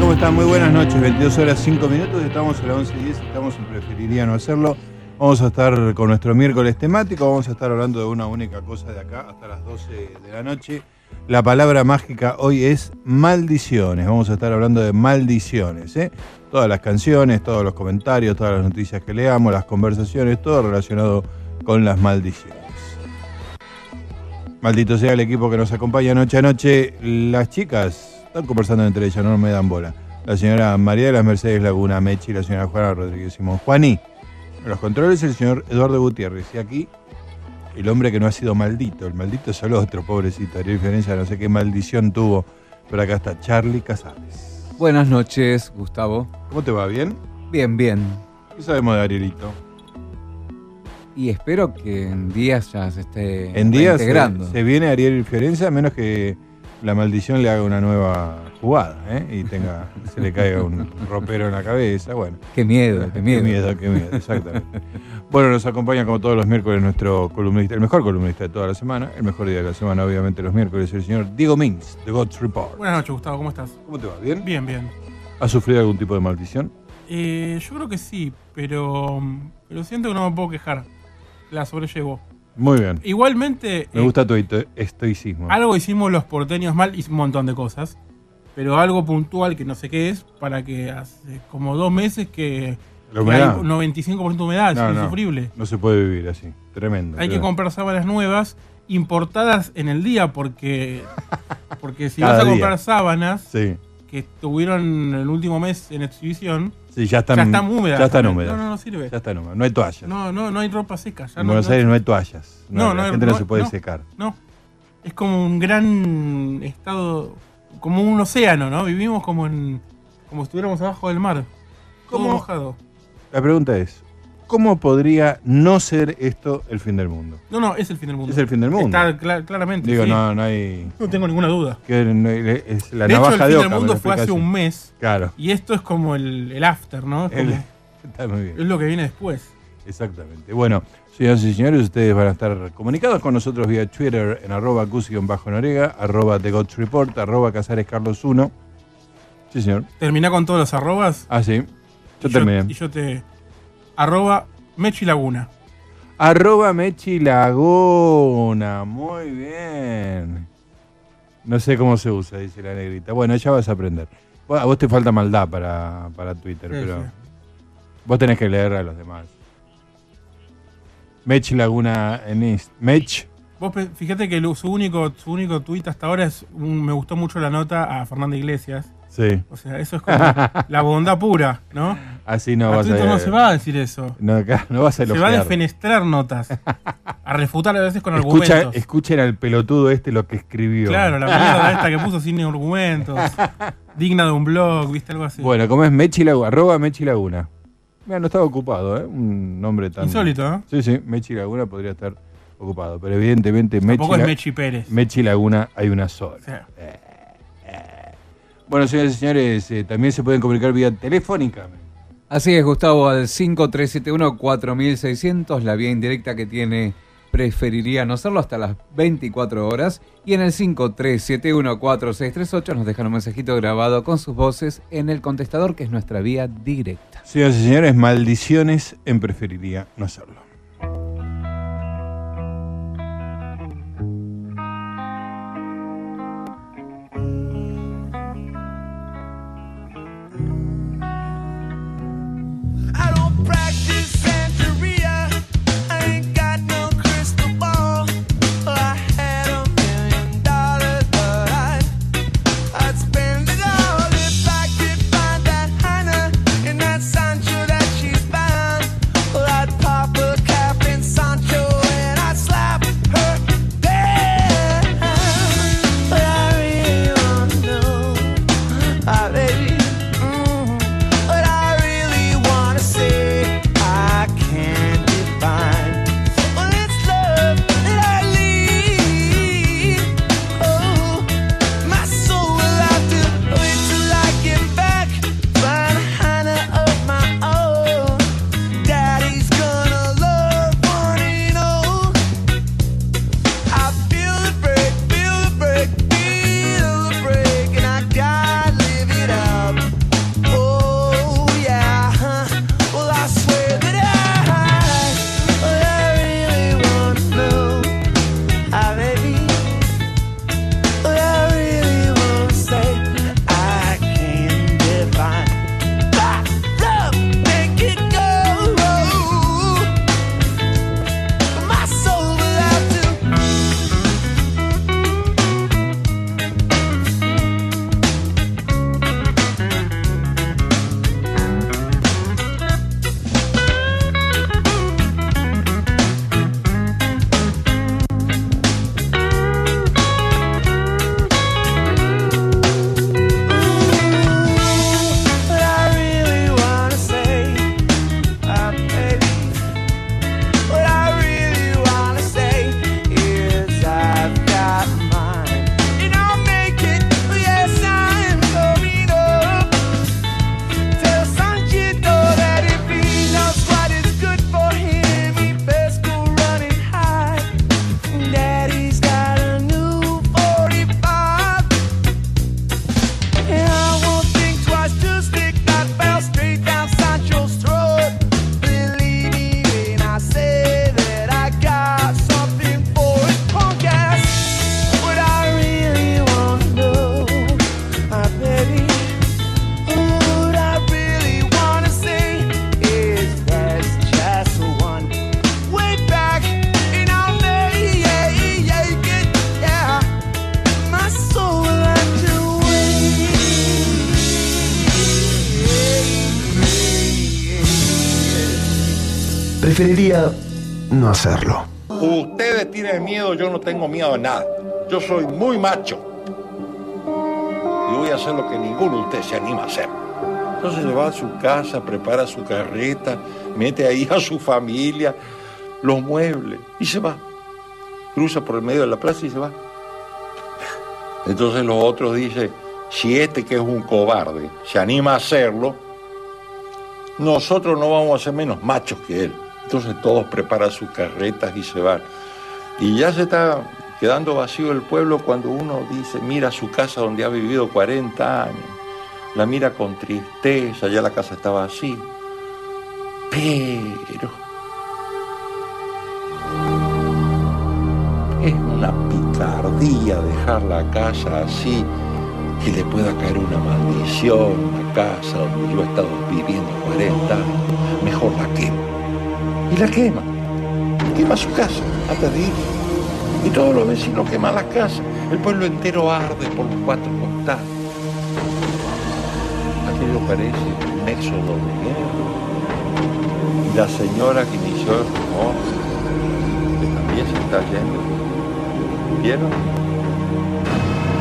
¿Cómo están? Muy buenas noches. 22 horas 5 minutos. Estamos a las 11 y 10. Estamos en Preferiría no hacerlo. Vamos a estar con nuestro miércoles temático. Vamos a estar hablando de una única cosa de acá hasta las 12 de la noche. La palabra mágica hoy es maldiciones. Vamos a estar hablando de maldiciones. ¿eh? Todas las canciones, todos los comentarios, todas las noticias que leamos, las conversaciones, todo relacionado con las maldiciones. Maldito sea el equipo que nos acompaña noche a noche. Las chicas están conversando entre ellas, no me dan bola. La señora María de las Mercedes Laguna Mechi y la señora Juana Rodríguez Simón. Juaní, en los controles el señor Eduardo Gutiérrez. Y aquí, el hombre que no ha sido maldito. El maldito es el otro, pobrecito. Haría diferencia, no sé qué maldición tuvo. Pero acá está Charlie Casales. Buenas noches, Gustavo. ¿Cómo te va? ¿Bien? Bien, bien. ¿Qué sabemos de Arielito? Y espero que en días ya se esté En días se, integrando. se viene Ariel Fiorenza, a menos que la maldición le haga una nueva jugada ¿eh? y tenga, se le caiga un ropero en la cabeza. Bueno, Qué miedo, qué miedo. Qué miedo, qué miedo, exactamente. bueno, nos acompaña como todos los miércoles nuestro columnista, el mejor columnista de toda la semana, el mejor día de la semana, obviamente los miércoles, el señor Diego Mins, de God's Report. Buenas noches, Gustavo, ¿cómo estás? ¿Cómo te va? ¿Bien? Bien, bien. ¿Has sufrido algún tipo de maldición? Eh, yo creo que sí, pero, pero siento que no me puedo quejar. La sobrellevo. Muy bien. Igualmente, Me eh, gusta tu esto- estoicismo. algo hicimos los porteños mal y un montón de cosas. Pero algo puntual que no sé qué es, para que hace como dos meses que, La humedad. hay 95% de humedad, es No, insufrible. No se puede vivir así. Tremendo. Hay que comprar sábanas nuevas importadas en el día porque, porque si Cada vas a día. comprar sábanas Sí. Que estuvieron el último mes en exhibición, Sí, ya están, ya están húmedas. Ya están húmedas. No, no, no sirve. Ya están húmedas. No hay toallas. No, no, no hay ropa seca. ya en no- Buenos no- Aires no hay toallas. No, No, la no, gente no, no, se puede no. secar. No. Es como un gran estado, como un océano, ¿no? Vivimos como en, como si estuviéramos abajo del mar. Todo ¿Cómo? mojado. La pregunta es, ¿cómo podría no ser esto el fin del mundo? No, no, es el fin del mundo. Es el fin del mundo. Está cla- claramente. Digo, sí. no, no hay... No tengo ninguna duda. que no hay- es la de hecho, navaja el de fin del mundo fue hace un mes. Claro. Y esto es como el, el after, ¿no? Es, como- El- está muy bien. es lo que viene después. Exactamente. Bueno, señoras y señores, ustedes van a estar comunicados con nosotros vía Twitter en arroba cusi-norega, arroba The Gods Report, arroba Casares Carlos 1. Sí, señor. Terminá con todos los arrobas. Ah, sí. Yo y terminé. y yo te. Arroba Mechi Laguna. Arroba Mechi Laguna. Muy bien. No sé cómo se usa, dice la negrita. Bueno, ya vas a aprender. A vos te falta maldad para, para Twitter, Sí, pero sí. vos tenés que leer a los demás. Mechi Laguna en Inst. Mech. Vos fíjate que su único, su único tuit hasta ahora es un- me gustó mucho la nota a Fernanda Iglesias. Sí. O sea, eso es como la bondad pura, ¿no? Así no a vas a no se va a decir eso. No, acá no vas a Se va a elogiar. defenestrar notas. A refutar a veces con Escucha, argumentos. escuchen al pelotudo este lo que escribió. Claro, la mierda esta que puso sin argumentos. digna de un blog, ¿viste? Algo así. Bueno, como es Mechi Laguna, arroba Mechi Laguna. Mira, no estaba ocupado, ¿eh? Un nombre tan... Insólito, ¿no? Sí, sí, Mechi Laguna podría estar ocupado, pero evidentemente Mechi, Tampoco es Mechi Pérez. Mechi Laguna hay una sola. O sea, Bueno, señores y señores, eh, también se pueden comunicar vía telefónica. Así es, Gustavo, al 5371-4600, la vía indirecta que tiene preferiría no hacerlo hasta las 24 horas. Y en el 5371-4638 nos dejan un mensajito grabado con sus voces en el contestador, que es nuestra vía directa. Señoras y señores, maldiciones en preferiría no hacerlo. Hacerlo. Ustedes tienen miedo, yo no tengo miedo de nada. Yo soy muy macho. Y voy a hacer lo que ninguno de ustedes se anima a hacer. Entonces se va a su casa, prepara su carreta, mete ahí a su familia, los muebles y se va. Cruza por el medio de la plaza y se va. Entonces los otros dicen, si este que es un cobarde se anima a hacerlo, nosotros no vamos a ser menos machos que él. Entonces todos preparan sus carretas y se van. Y ya se está quedando vacío el pueblo cuando uno dice, mira su casa donde ha vivido 40 años. La mira con tristeza, ya la casa estaba así. Pero es una picardía dejar la casa así, que le pueda caer una maldición la casa donde yo he estado viviendo 40 años. Mejor la quema. Y la quema. Quema su casa antes de. Y todos los vecinos queman las casas. El pueblo entero arde por los cuatro costados. Aquello parece un éxodo de guerra. Y la señora que inició el rumor, que también se está yendo, ¿vieron?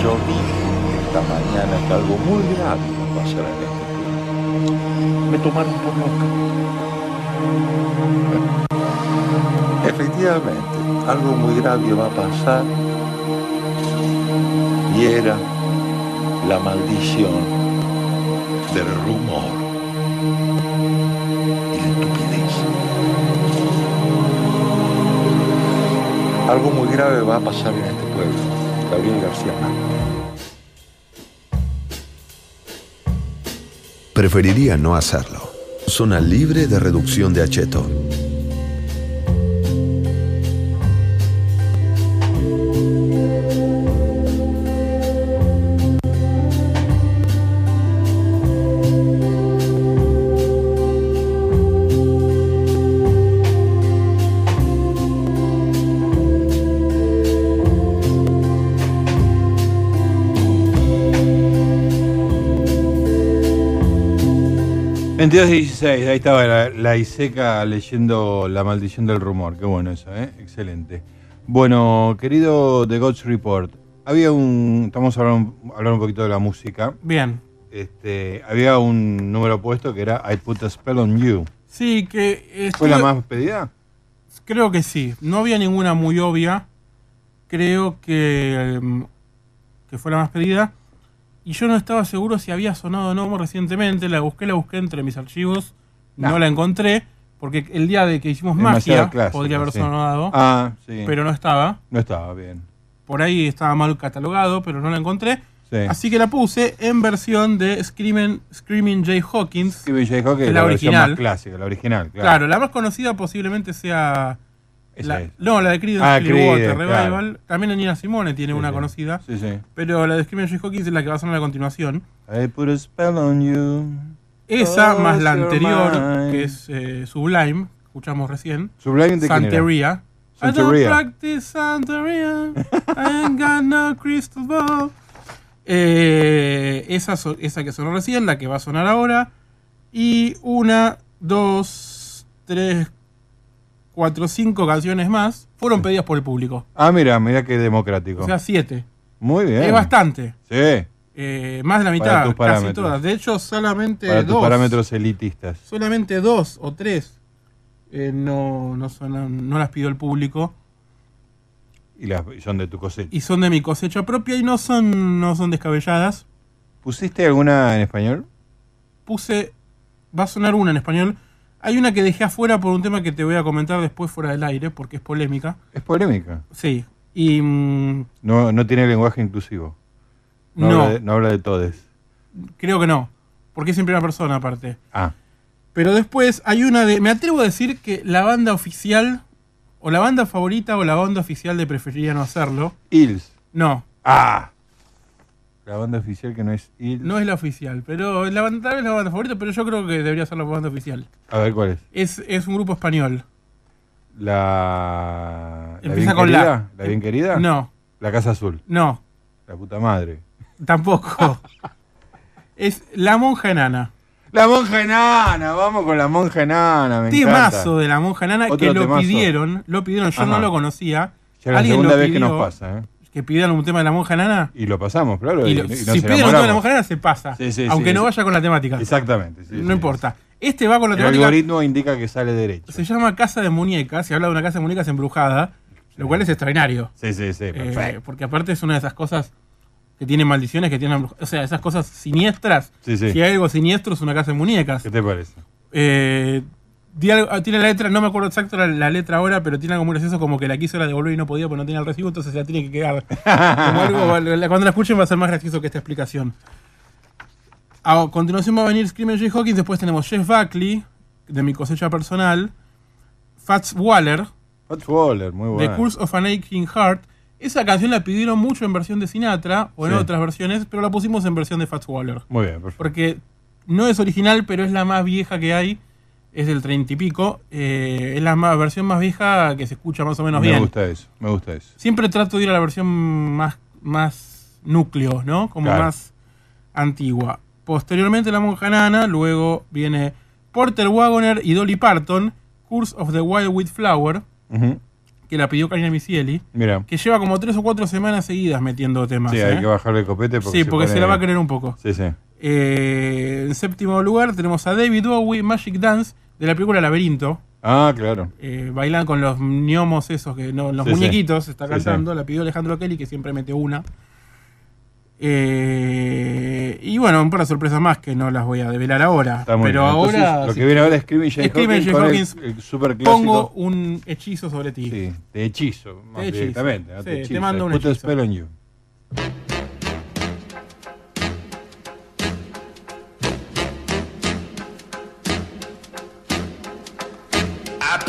Yo dije esta mañana que algo muy grave va a pasar en este pueblo. Me tomaron por loca. Efectivamente, algo muy grave va a pasar y era la maldición del rumor. y la estupidez. Algo muy grave va a pasar en este pueblo. Gabriel García Márquez. Preferiría no hacerlo. Zona libre de reducción de acheto. Veintidós y 16, ahí estaba la, la Iseca leyendo La maldición del rumor. Qué bueno eso, ¿eh? Excelente. Bueno, querido The Gods Report, había un. Estamos hablando, hablando un poquito de la música. Bien. Este, había un número puesto que era I Put a Spell on You. Sí, que. ¿Fue la más pedida? Creo que sí. No había ninguna muy obvia. Creo que, em, que fue la más pedida. Y yo no estaba seguro si había sonado o no recientemente. La busqué, la busqué entre mis archivos. No, No. la encontré. Porque el día de que hicimos Demasiado magia podría haber sí. sonado. Ah, sí. Pero no estaba. no estaba bien. Por ahí estaba mal catalogado, pero no la encontré. Sí. Así que la puse en versión de Screaming, Screaming Jay Hawkins. Stevie J. Hawkins, Es la, la versión original. más clásica, la original, claro. Claro, la más conocida posiblemente sea. La- no, la de Creedence Ah, Clearwater Creedence, Revival. claro. También en Nina Simone tiene Sí, una sí. conocida. Sí, sí. Pero la de Screaming Jay Hawkins es la que va a sonar a continuación. I put a spell on you. Esa Oh, más la anterior, mine. que es eh, Sublime, escuchamos recién. Sublime de? Santeria. I don't practice Santeria. I ain't got no crystal ball. Eh, esa, esa que sonó recién, la que va a sonar ahora. Y una, dos, tres, cuatro, cinco canciones más fueron pedidas por el público. Ah, mira, mira qué democrático. O sea, siete. Muy bien. Es bastante. Sí, Eh, más de la mitad, tus casi todas. De hecho, solamente para tus dos. parámetros elitistas. Solamente dos o tres eh, no, no, las pidió el público. Y, las, y son de tu cosecha. y son de mi cosecha propia y no son, no son descabelladas. ¿Pusiste alguna en español? Puse, va a sonar una en español. Hay una que dejé afuera por un tema que te voy a comentar después fuera del aire, porque es polémica. Es polémica. Sí. Y mm, No, no tiene lenguaje inclusivo. No, no, Habla de, no habla de todes. creo que no. Porque es en primera persona aparte. Ah, Pero después hay una de. Me atrevo a decir que la banda oficial, o la banda favorita, o la banda oficial de preferiría no hacerlo. Ils. No, Ah. La banda oficial que no es Ils. no es la oficial. Pero la banda, tal vez la banda favorita, pero yo creo que debería ser la banda oficial. A ver, ¿cuál es? Es, es un grupo español. La. ¿La Empieza bien con la. querida? ¿La bien querida? No, La Casa Azul. no, La puta madre. tampoco. es La Monja Enana. La monja enana, vamos con la monja enana, me encanta. Temazo de La Monja Enana que lo temazo. pidieron. Lo pidieron, yo no lo conocía. Ya la Alguien segunda lo vez que nos pasa, ¿eh? Que pidieron un tema de La Monja Enana. Y lo pasamos, claro. Y Y, lo- y nos si piden un tema de La. Monja Enana, se pasa. Sí, sí, aunque sí, no vaya con la temática. Exactamente. sí, no importa. Este va con la El temática. algoritmo indica que sale derecho. Se llama Casa de Muñecas. Se habla de una casa de muñecas embrujada. Lo cual es extraordinario. Sí, sí, sí, Eh, perfecto. porque aparte es una de esas cosas que tienen maldiciones, que tienen. O sea, esas cosas siniestras. Si hay algo siniestro, es una casa de muñecas. ¿Qué te parece? Eh, tiene la letra, no me acuerdo exacto la, la letra ahora, pero tiene algo muy gracioso como que la quiso la devolver y no podía porque no tenía el recibo, entonces se la tiene que quedar. Como algo- la- cuando la escuchen va a ser más gracioso que esta explicación. A continuación va a venir Screaming Jay Hawkins, después tenemos Jeff Buckley, de mi cosecha personal, Fats Waller, Hot Waller, muy The bueno. Curse of an Aching Heart. Esa canción la pidieron mucho en versión de Sinatra o en Sí. otras versiones, pero la pusimos en versión de Fats Waller. Muy bien, perfecto. Porque no es original, pero es la más vieja que hay. Es del treinta y pico. eh, es la más- versión más vieja que se escucha más o menos me bien. gusta eso, me gusta eso. Siempre trato de ir a la versión más, más núcleo, ¿no? Como Claro. más antigua. Posteriormente La Monja Nana, luego viene Porter Wagoner y Dolly Parton, Curse of the Wild Wheat Flower, que la pidió Karina Misieli, Mira, que lleva como tres o cuatro semanas seguidas metiendo temas. sí, ¿eh? hay que bajarle el copete porque Sí, porque se la va a querer un poco. Sí, sí. Eh, en séptimo lugar tenemos a David Bowie, Magic Dance, de la película Laberinto. Ah, claro. Eh, bailan con los gnomos esos, que no, los Sí, sí. muñequitos, está Sí, cantando. La pidió Alejandro Kelly, que siempre mete una. Eh, y bueno. un par de sorpresas más que no las voy a develar ahora. Está muy pero bien. Entonces, ahora lo que viene ahora es Screaming Jay Hawkins Jay con el- Hawkins, el, super pongo un hechizo sobre ti. Sí, de hechizo, más hechizo. directamente. ¿no? Sí, Te te hechiza, mando un put a hechizo.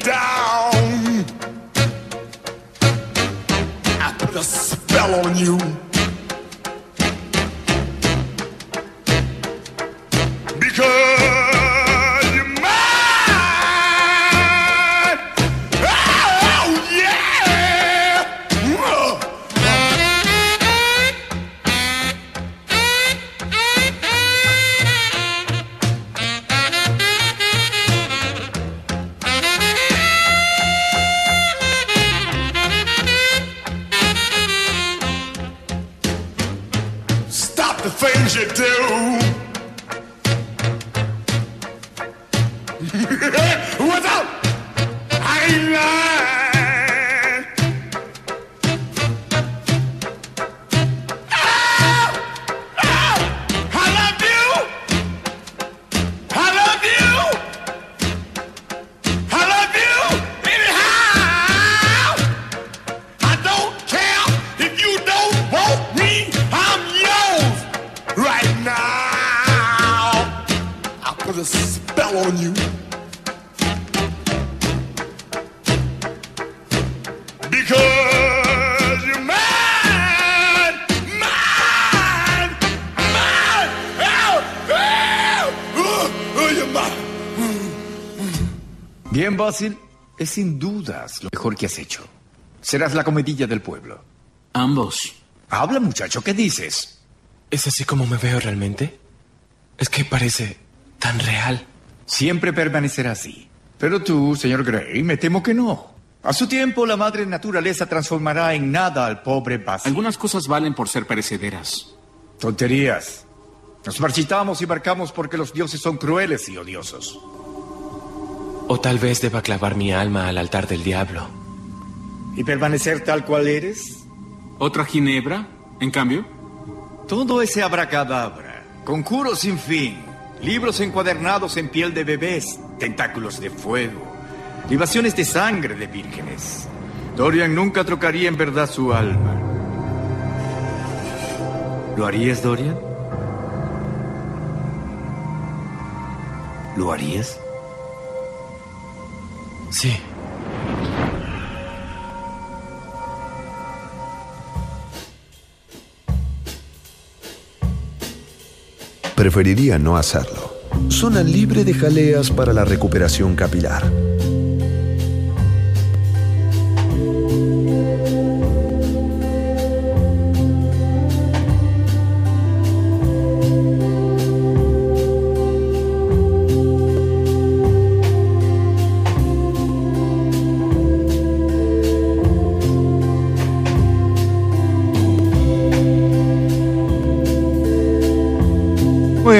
Down. I put a spell on you. Que has hecho. Serás la comedilla del pueblo. Ambos. Habla, muchacho, ¿qué dices? ¿Es así como me veo realmente? Es que parece tan real. Siempre permanecerá así. Pero tú, señor Gray, me temo que no. A su tiempo, la madre naturaleza transformará en nada al pobre Basil. Algunas cosas valen por ser perecederas. Tonterías. Nos marchitamos y marcamos porque los dioses son crueles y odiosos. O tal vez deba clavar mi alma al altar del diablo. ¿Y permanecer tal cual eres? ¿Otra ginebra, en cambio? Todo ese abracadabra, conjuros sin fin, libros encuadernados en piel de bebés, tentáculos de fuego, libaciones de sangre de vírgenes. Dorian nunca trocaría en verdad su alma. ¿Lo harías, Dorian? ¿Lo harías? Sí. Preferiría no hacerlo. Zona libre de jaleas para la recuperación capilar.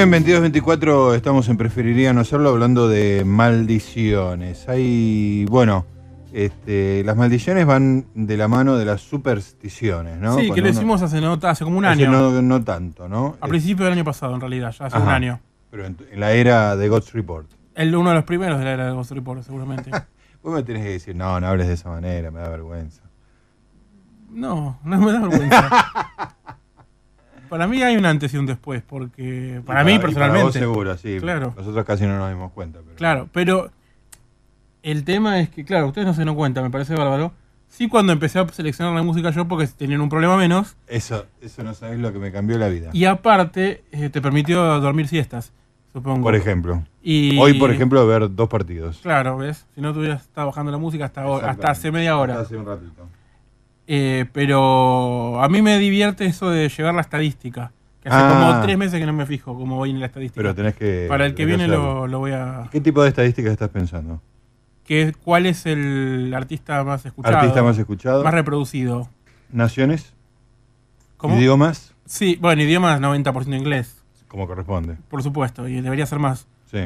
Bien, 22-24, estamos en Preferiría no hacerlo hablando de maldiciones. Hay, bueno, este, las maldiciones van de la mano de las supersticiones, ¿no? Sí, que lo uno- hicimos hace, no, hace como un hace año. No, no tanto, ¿no? A principio del año pasado, en realidad, ya hace un Ajá. año. Pero en, en la era de God's Report. El, uno de los primeros de la era de Ghost Report, seguramente. Vos me tenés que decir, no, no hables de esa manera, me da vergüenza. No, no me da vergüenza. para mí hay un antes y un después, porque para Y mí personalmente. vos seguro, sí. Claro. Nosotros casi no nos dimos cuenta. Pero... Claro, pero el tema es que, claro, ustedes no se dan cuenta, me parece bárbaro. Sí, cuando empecé a seleccionar la música yo, porque tenían un problema menos. Eso, eso no sabés lo que me cambió la vida. Y aparte, eh, te permitió dormir siestas, supongo. Por ejemplo. Y- Hoy, por ejemplo, ver dos partidos. Claro, ¿ves? Si no, tú hubieras estado bajando la música hasta, hasta hace media hora. Hasta hace un ratito. Eh, pero a mí me divierte eso de llevar la estadística. Que hace Ah. como tres meses que no me fijo cómo voy en la estadística. Pero tenés que. Para el que viene lo, lo voy a... ¿Qué tipo de estadísticas estás pensando? Que, ¿Cuál es el artista más escuchado? Artista más escuchado. Más reproducido. Naciones. ¿Cómo? Idiomas. Sí, bueno, idiomas 90% inglés, Como corresponde. por supuesto, y debería ser más. Sí.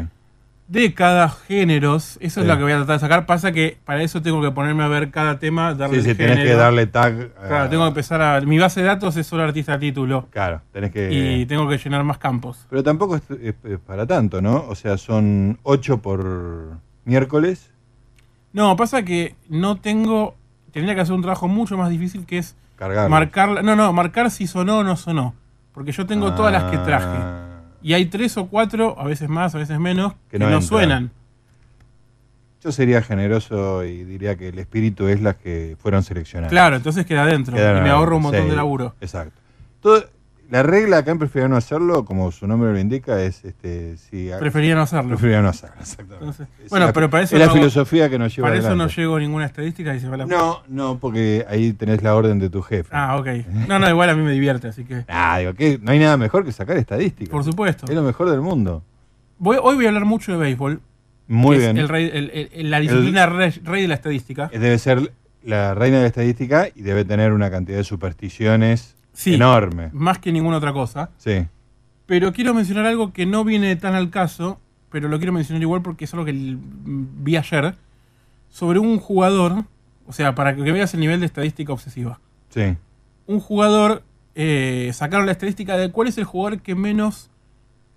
Décadas, géneros, eso es lo que voy a tratar de sacar. Pasa que para eso tengo que ponerme a ver cada tema, darle Sí, sí, tenés que darle tag. Claro, tengo que empezar a... Mi base de datos es solo artista título. Claro, tenés que. Y tengo que llenar más campos. Pero tampoco es, es- es para tanto, ¿no? O sea, son 8 por miércoles. No, pasa que no tengo. Tendría que hacer un trabajo mucho más difícil que es Cargar. marcar. No, no, marcar si sonó o no sonó. Porque yo tengo todas las que traje. Y hay tres o cuatro, a veces más, a veces menos, Que que, no suenan. Yo sería generoso y diría que el espíritu es las que fueron seleccionadas. Claro, entonces queda adentro. Quedaron y me ahorro un montón de laburo. Exacto. Todo- la regla acá en Prefería no hacerlo, como su nombre lo indica, es este si Prefería no hacerlo. Prefería no hacerlo, exactamente. Entonces, bueno, la- pero para eso es la hago- filosofía que nos lleva Para eso no llego a ninguna estadística y se va la No, no, porque ahí tenés la orden de tu jefe. Ah, ok. No, no, igual a mí me divierte, así que. Ah, digo, que no hay nada mejor que sacar estadísticas. Por supuesto. Es lo mejor del mundo. Voy- hoy voy a hablar mucho de béisbol. Muy bien. el rey- el- el- la disciplina rey, rey de la estadística. Debe ser la reina de la estadística y debe tener una cantidad de supersticiones Sí. enorme. Más que ninguna otra cosa. Sí. Pero quiero mencionar algo que no viene tan al caso, pero lo quiero mencionar igual porque es algo que vi ayer, sobre un jugador, o sea, para que veas el nivel de estadística obsesiva. Sí. Un jugador, eh, sacaron la estadística de cuál es el jugador que menos,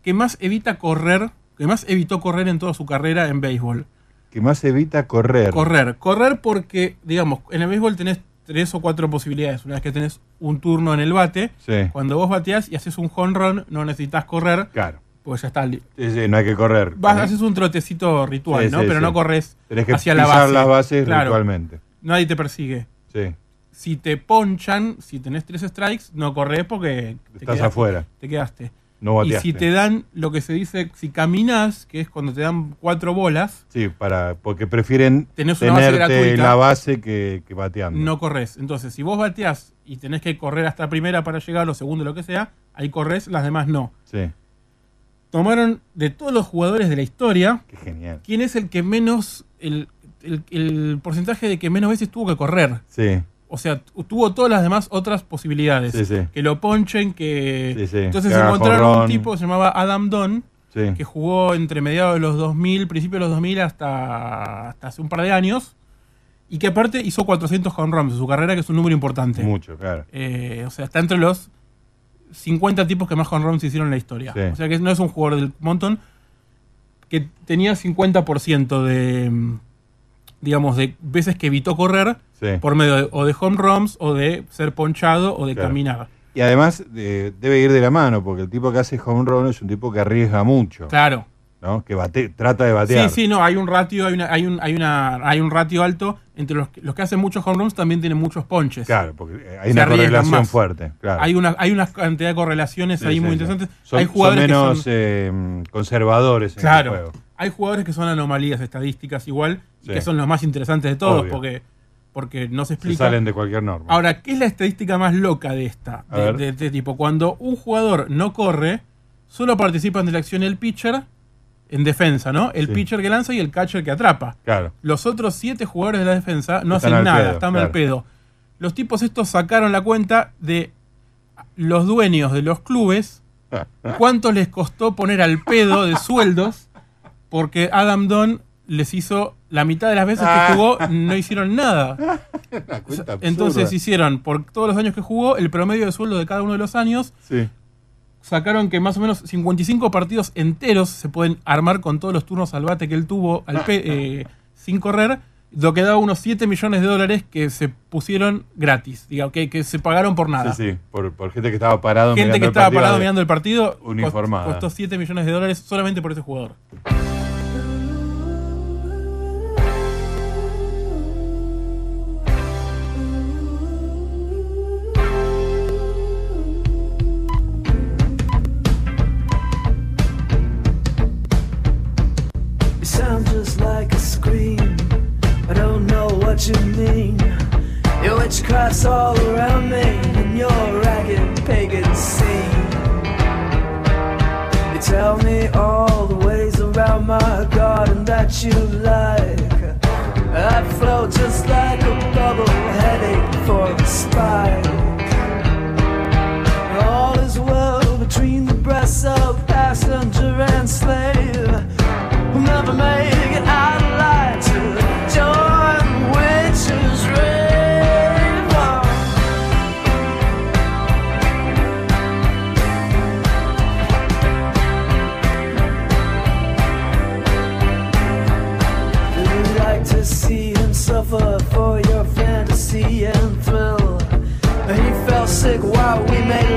que más evita correr, que más evitó correr en toda su carrera en béisbol. Que más evita correr. Correr, correr porque, digamos, en el béisbol tenés tres o cuatro posibilidades. Una vez que tenés un turno en el bate, Sí. cuando vos bateás y haces un home run, no necesitas correr, Claro. pues ya está. Sí, sí, no hay que correr. Vas, haces un trotecito ritual, Sí, ¿no? Pero no corres Tenés que hacia la base. las bases Claro, ritualmente. Nadie te persigue. Sí. Si te ponchan, si tenés tres strikes, no corres porque te Estás quedaste, afuera. Te quedaste. No y si te dan lo que se dice, si caminas, que es cuando te dan cuatro bolas, Sí, para, porque prefieren Tenés una base tenerte gratuita. la base que, que bateando. no corres. Entonces, si vos bateás y tenés que correr hasta primera para llegar o segundo, lo que sea, ahí corres, las demás no. Sí, Tomaron de todos los jugadores de la historia, qué genial. quién es el que menos, el, el- el porcentaje de que menos veces tuvo que correr. Sí, O sea, tu- tuvo todas las demás otras posibilidades. Sí, sí. Que lo ponchen, que... Sí, sí. Entonces encontraron un tipo que se llamaba Adam Don, que jugó entre mediados de los 2000, principios de los 2000 hasta, hasta hace un par de años, y que aparte hizo 400 home runs en su carrera, que es un número importante. Mucho, claro. Eh, o sea, está entre los 50 tipos que más home runs hicieron en la historia. Sí. O sea que no es un jugador del montón que tenía 50% de, digamos, de veces que evitó correr Sí. por medio de, o de home runs o de ser ponchado o de Claro. caminar. Y además debe ir de la mano, porque el tipo que hace home run es un tipo que arriesga mucho, Claro. ¿no? Que bate, trata de batear. Sí, sí, no, hay un ratio, hay una, hay un, hay una, hay un ratio alto entre los, que- los que hacen muchos home runs también tienen muchos ponches. Claro, porque hay Se una correlación más. fuerte. Claro. Hay una, hay una cantidad de correlaciones Sí, ahí sí, muy interesantes. Son, hay son jugadores menos que son, eh, conservadores en claro, el juego. Hay jugadores que son anomalías estadísticas igual y que son los más interesantes de todos Obvio. porque, porque no se Se explica. salen de cualquier norma. Ahora, ¿qué es la estadística más loca de esta? De, de este tipo. Cuando un jugador no corre, solo participan de la acción el pitcher en defensa, ¿no? El Sí. pitcher que lanza y el catcher que atrapa. claro. Los otros siete jugadores de la defensa no Están hacen nada, pedo, están claro. al pedo. Los tipos estos sacaron la cuenta de los dueños de los clubes, cuánto les costó poner al pedo de sueldos, porque Adam Don les hizo la mitad de las veces Ah. que jugó, no hicieron nada. Entonces hicieron, por todos los años que jugó, el promedio de sueldo de cada uno de los años, Sí. sacaron que más o menos 55 partidos enteros se pueden armar con todos los turnos al bate que él tuvo al pe- eh, sin correr, lo que daba unos 7 millones de dólares que se pusieron gratis, digamos, que, que se pagaron por nada. Sí, sí, por, por gente que estaba parado Gente mirando que el estaba partido parado de- mirando el partido uniformada. costó 7 millones de dólares solamente por ese jugador. Cross all around me in your ragged pagan scene. You tell me all the ways around my garden that you like. I flow just like a bubble heading for the spike. All is well between the breasts of passenger and slave. We'll never make it out. we made.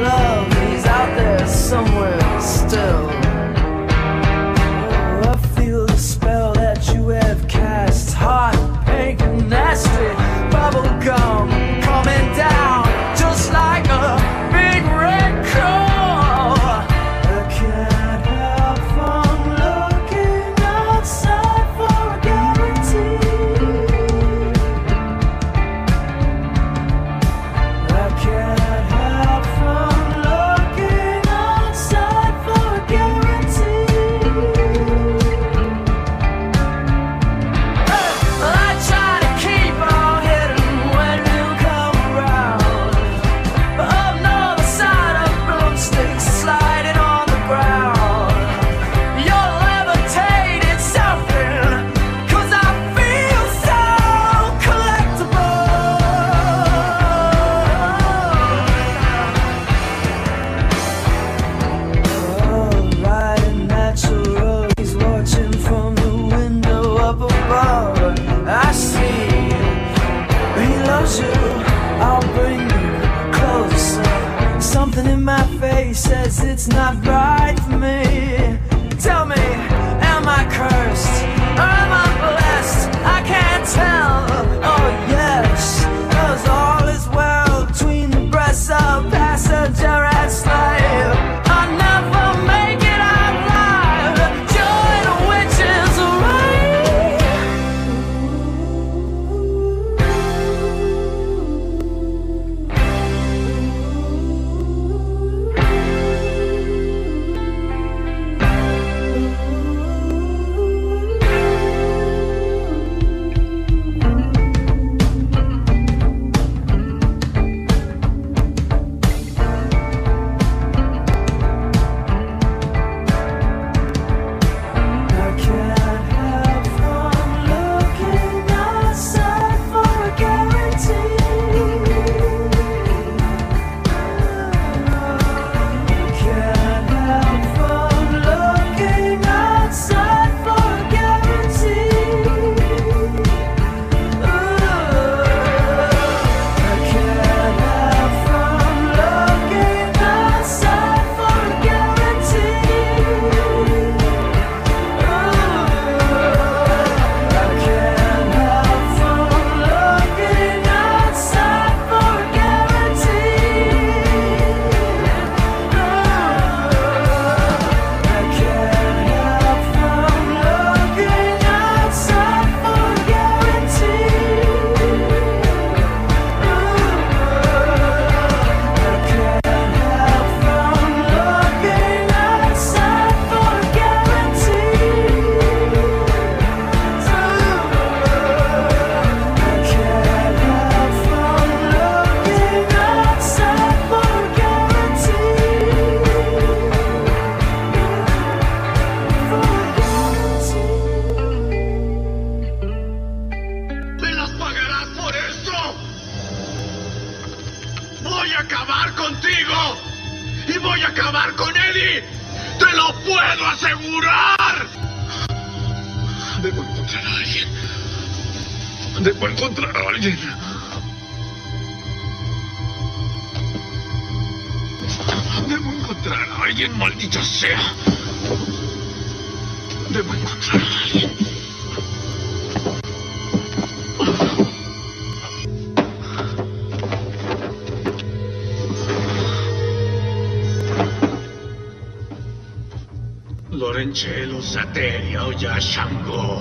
ya, Shango.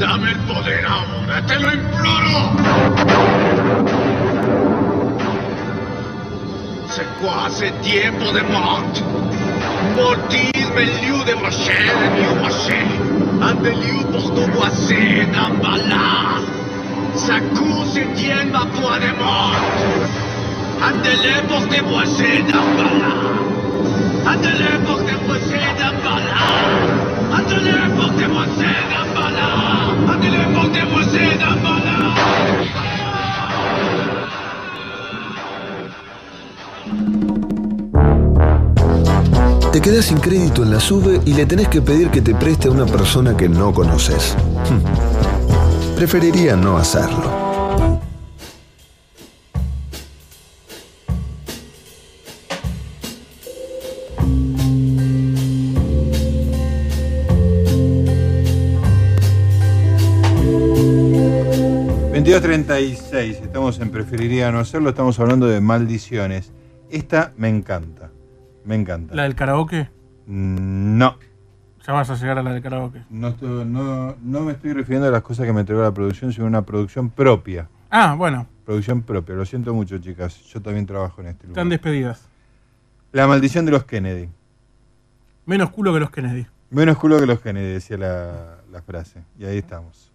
Dame el poder ahora, te lo imploro. Secuaz hace tiempo de Mort. Mortis me liu de Moshe, de Liu Moshe. Ante liu pour ton boisé, d'Ambala. Se ma poids de Mort. Andele por te boisé, d'Ambala. Andele por te boisé, d'Ambala. Te quedas sin crédito en la sube y le tenés que pedir que te preste a una persona que no conoces. Preferiría no hacerlo. ...22.36, estamos en Preferiría no hacerlo, estamos hablando de maldiciones. Esta me encanta, me encanta. ¿La del karaoke? Mm, No, Ya vas a llegar a la del karaoke. no, no, no me estoy refiriendo a las cosas que me entregó la producción, sino a una producción propia. Ah, bueno, Producción propia, lo siento mucho chicas, yo también trabajo en este lugar. están despedidas. La maldición de los Kennedy. Menos culo que los Kennedy. Menos culo que los Kennedy, decía la, la frase. Y ahí estamos.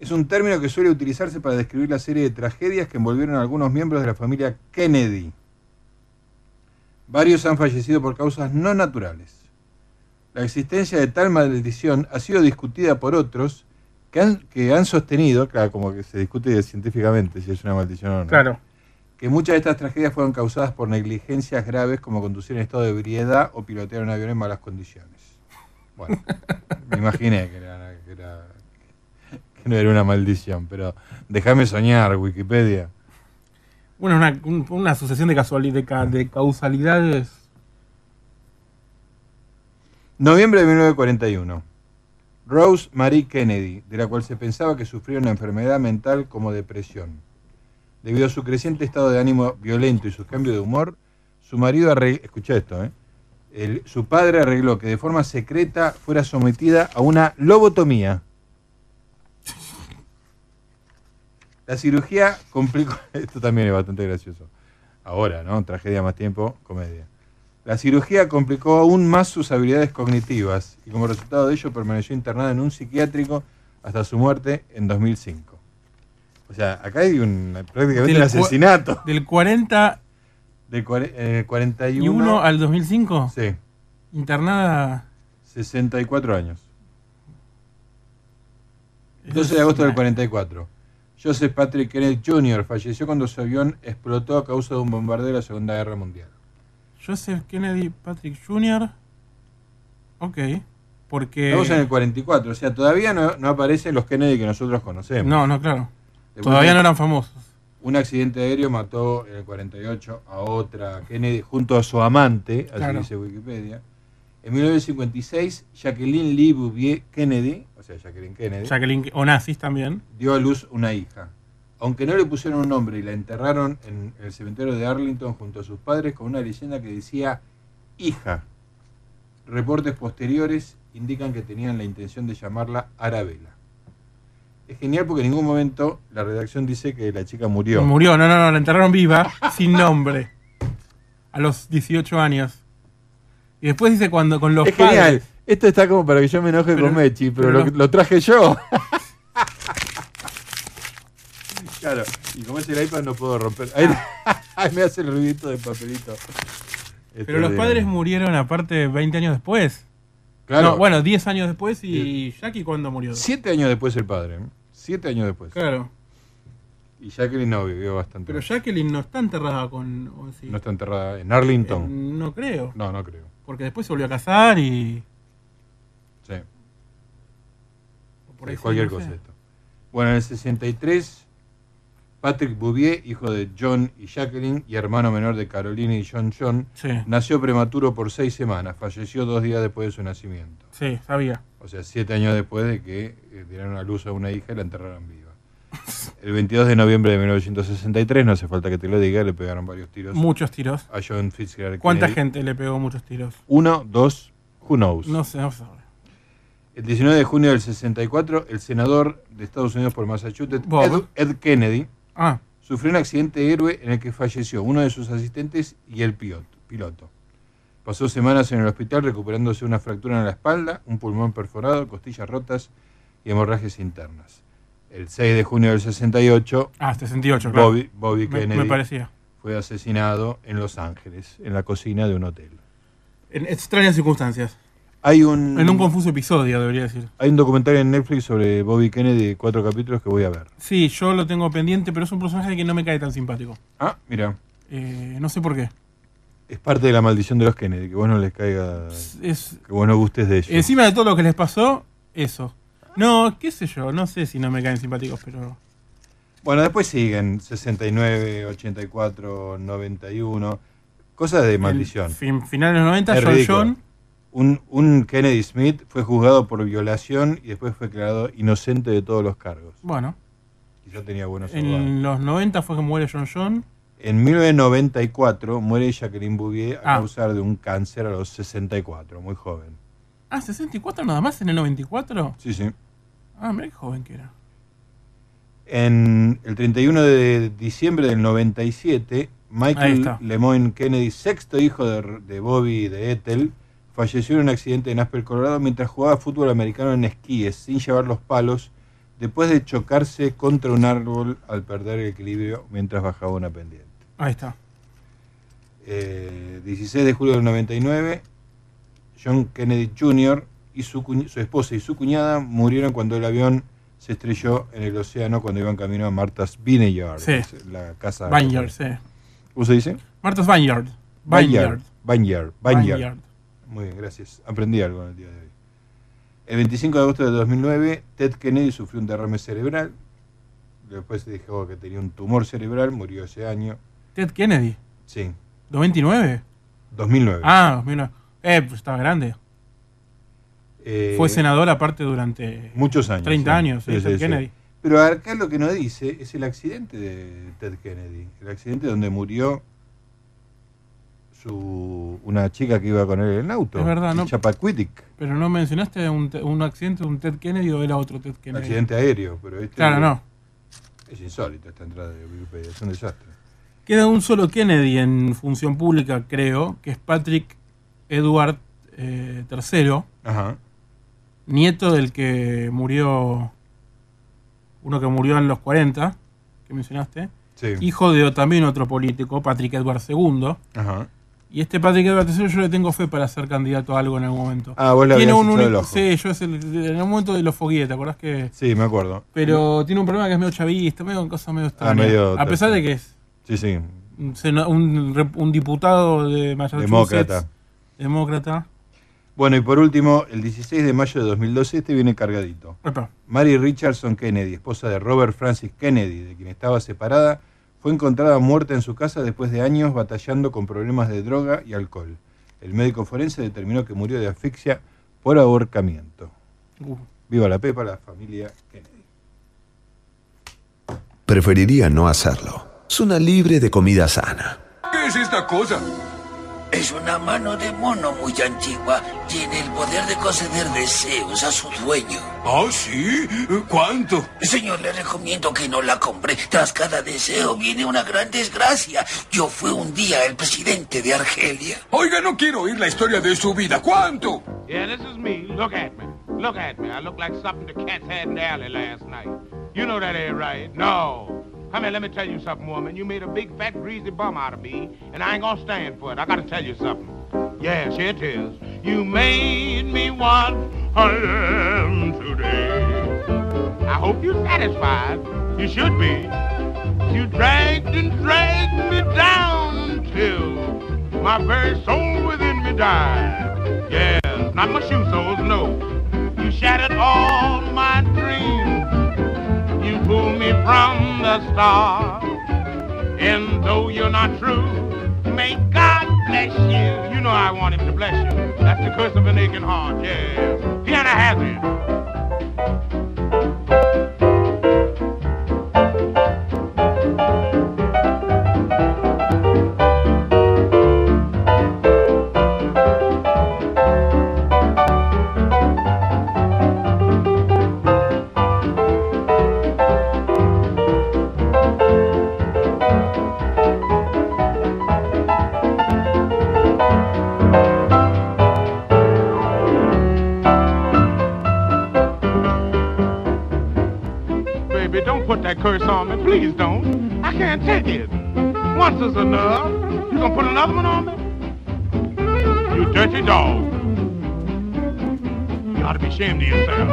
Es un término que suele utilizarse para describir la serie de tragedias que envolvieron a algunos miembros de la familia Kennedy. Varios han fallecido por causas no naturales. La existencia de tal maldición ha sido discutida por otros que han, que han sostenido, claro, como que se discute científicamente si es una maldición o no, Claro. que muchas de estas tragedias fueron causadas por negligencias graves como conducir en estado de ebriedad o pilotear un avión en malas condiciones. Bueno, me imaginé que, era- que era- era una maldición, pero déjame soñar, Wikipedia. Bueno, una, un- una sucesión de, casuali- de, ca- de causalidades. Noviembre de 1941. Rose Marie Kennedy, de la cual se pensaba que sufría una enfermedad mental como depresión. Debido a su creciente estado de ánimo violento y sus cambios de humor, su marido arregló, escucha esto, ¿eh? El- su padre arregló que de forma secreta fuera sometida a una lobotomía. La cirugía complicó, esto también es bastante gracioso. Ahora, ¿no? Tragedia más tiempo, comedia. La cirugía complicó aún más sus habilidades cognitivas y como resultado de ello permaneció internada en un psiquiátrico hasta su muerte en 2005. O sea, acá hay un, prácticamente un Del cua- asesinato. Del 41 Del eh, 41 al 2005. Sí, Internada. 64 años. Eso 12 de agosto del una- 44. Joseph Patrick Kennedy Jr. falleció cuando su avión explotó a causa de un bombardeo de la Segunda Guerra Mundial. Joseph Kennedy Patrick Jr. Ok. Porque. Estamos en el 44, o sea, todavía no, no aparecen los Kennedy que nosotros conocemos. No, no, claro. Todavía no eran famosos. Un accidente aéreo mató en el 48 a otra Kennedy junto a su amante, así Claro. dice Wikipedia. En 1956, Jacqueline Lee Bouvier Kennedy, o sea, Jacqueline Kennedy, Jacqueline Onassis también. dio a luz una hija. Aunque no le pusieron un nombre y la enterraron en el cementerio de Arlington junto a sus padres con una leyenda que decía hija. Reportes posteriores indican que tenían la intención de llamarla Arabella. Es genial porque en ningún momento la redacción dice que la chica murió. Murió, no, no, no, la enterraron viva, sin nombre. A los 18 años. Y después dice cuando con los es padres. genial. Esto está como para que yo me enoje Pero- con Mechi, pero, pero lo, traje yo. claro, y como es el iPad no puedo romper. Ahí, ahí me hace el ruidito de papelito. Pero los padres murieron aparte 20 años después. Claro. No, bueno, 10 años después y Jackie cuando murió. Siete años después el padre. ¿eh? Siete años después. Claro. Y Jacqueline no vivió bastante. Pero. Jacqueline no está enterrada con. sí. No está enterrada en Arlington. Eh, no creo. No, no creo. Porque después se volvió a casar y. Sí. por ahí Es sí, cualquier no cosa sé. esto. Bueno, en el 63, Patrick Bouvier, hijo de John y Jacqueline y hermano menor de Carolina y John John, Sí, nació prematuro por seis semanas. Falleció dos días después de su nacimiento. sí, sabía. O sea, siete años después de que eh, dieran a luz a una hija y la enterraran viva. El 22 de noviembre de 1963, no hace falta que te lo diga, le pegaron varios tiros Muchos tiros. a John Fitzgerald ¿Cuánta Kennedy. gente le pegó muchos tiros? Uno, dos, who knows. No sé, no sé. El 19 de junio del 64, el senador de Estados Unidos por Massachusetts. Ed, Ed Kennedy, Ah, sufrió un accidente héroe en el que falleció uno de sus asistentes y el piloto. piloto. Pasó semanas en el hospital recuperándose una fractura en la espalda, un pulmón perforado, costillas rotas y hemorragias internas. El 6 de junio del 68, Ah, 68, claro. Bobby, Bobby Me- Kennedy me parecía. fue asesinado en Los Ángeles, en la cocina de un hotel. En extrañas circunstancias. Hay un, En un confuso episodio, debería decir. hay un documental en Netflix sobre Bobby Kennedy de cuatro capítulos que voy a ver. Sí, yo lo tengo pendiente, pero es un personaje que no me cae tan simpático. Ah, mira, Eh, no sé por qué. es parte de la maldición de los Kennedy, que vos no les caiga, Es, que vos no gustes de ellos. encima de todo lo que les pasó, eso. No, qué sé yo, no sé si no me caen simpáticos, pero... Bueno, después siguen 69, 84, 91, cosas de maldición. Fin- finales de los 90, Es John. John. Un, un Kennedy Smith fue juzgado por violación y después fue declarado inocente de todos los cargos. Bueno, Quizá tenía buenos abogados. en los 90 fue que muere John John. En 1994 muere Jacqueline Bouvier a Ah. causa de un cáncer a los 64, muy joven. Ah, 64 nada más en el 94. Sí, sí. Ah, mira qué joven que era. En el 31 de diciembre del 97, Ahí Michael. Lemoyne Kennedy, sexto hijo de, de Bobby y de Ethel, falleció en un accidente en Aspen, Colorado, mientras jugaba fútbol americano en esquíes, sin llevar los palos, después de chocarse contra un árbol al perder el equilibrio mientras bajaba una pendiente. Ahí está. Eh, 16 de julio del 99, John Kennedy Jr. y su, su esposa y su cuñada murieron cuando el avión se estrelló en el océano cuando iban camino a Martha's Vineyard, Sí. la casa. Vineyard, sí. ¿Cómo se dice? Martha's Vineyard. Vineyard. Vineyard. Vineyard. Muy bien, gracias. Aprendí algo en el día de hoy. El 25 de agosto de 2009, Ted Kennedy sufrió un derrame cerebral. Después se dijo que tenía un tumor cerebral, murió ese año. Ted Kennedy. Sí, 29. 2009. Ah, mira. Eh, pues estaba grande. Eh, Fue senador aparte durante Muchos años. 30 sí. años, sí, Sí, Ted sí. Kennedy. Pero acá lo que no dice es el accidente de Ted Kennedy. El accidente donde murió su una chica que iba con él en el auto. Es verdad, ¿no? Pero no mencionaste un, un accidente de un Ted Kennedy o era otro Ted Un Kennedy. accidente aéreo, pero este Claro, no. es insólito esta entrada de Wikipedia, es un desastre. Queda un solo Kennedy en función pública, creo, que es Patrick Edward eh, III, Ajá. Nieto del que murió, uno que murió en los 40, que mencionaste, Sí. hijo de también otro político, Patrick Edward II. Ajá. Y este Patrick Edward III yo le tengo fe para ser candidato a algo en algún momento. Ah, vos le tiene un el único- ojo. Sí, yo es el, en un momento de los foguies, ¿te acordás que...? Sí, me acuerdo. Pero tiene un problema que es medio chavista, medio cosa medio extraña. Ah, medio a pesar de que es Sí, sí. un, un un diputado de Massachusetts. Demócrata. Demócrata. Bueno, y por último, el 16 de mayo de 2012, este viene cargadito. Epa. Mary Richardson Kennedy, esposa de Robert Francis Kennedy, de quien estaba separada, fue encontrada muerta en su casa después de años batallando con problemas de droga y alcohol. El médico forense determinó que murió de asfixia por ahorcamiento. Uh, Viva la Pepa, la familia Kennedy. Preferiría no hacerlo. Zona libre de comida sana. ¿Qué es esta cosa? Es una mano de mono muy antigua. Tiene el poder de conceder deseos a su dueño. ¿Ah, sí? ¿Cuánto? Señor, le recomiendo que no la compre. Tras cada deseo viene una gran desgracia. Yo fui un día el presidente de Argelia. Oiga, no quiero oír la historia de su vida. ¿Cuánto? Yeah, this is me. Look at me. Look at me. I look like something the cats had in the alley last night. You know that ain't right. No. Come here, let me tell you something, woman. You made a big, fat, greasy bum out of me, and I ain't gonna stand for it. I gotta tell you something. Yes, here it is. You made me what I am today. I hope you're satisfied. You should be. You dragged and dragged me down until my very soul within me died. Yes, not my shoe soles, no. You shattered all my dreams. You me from the start. And though you're not true, may God bless you. You know I want him to bless you. That's the curse of an aching heart, yes. Piano has it. Me. Please don't. I can't take it. Once is enough. You gonna put another one on me? You dirty dog. You ought to be ashamed of yourself.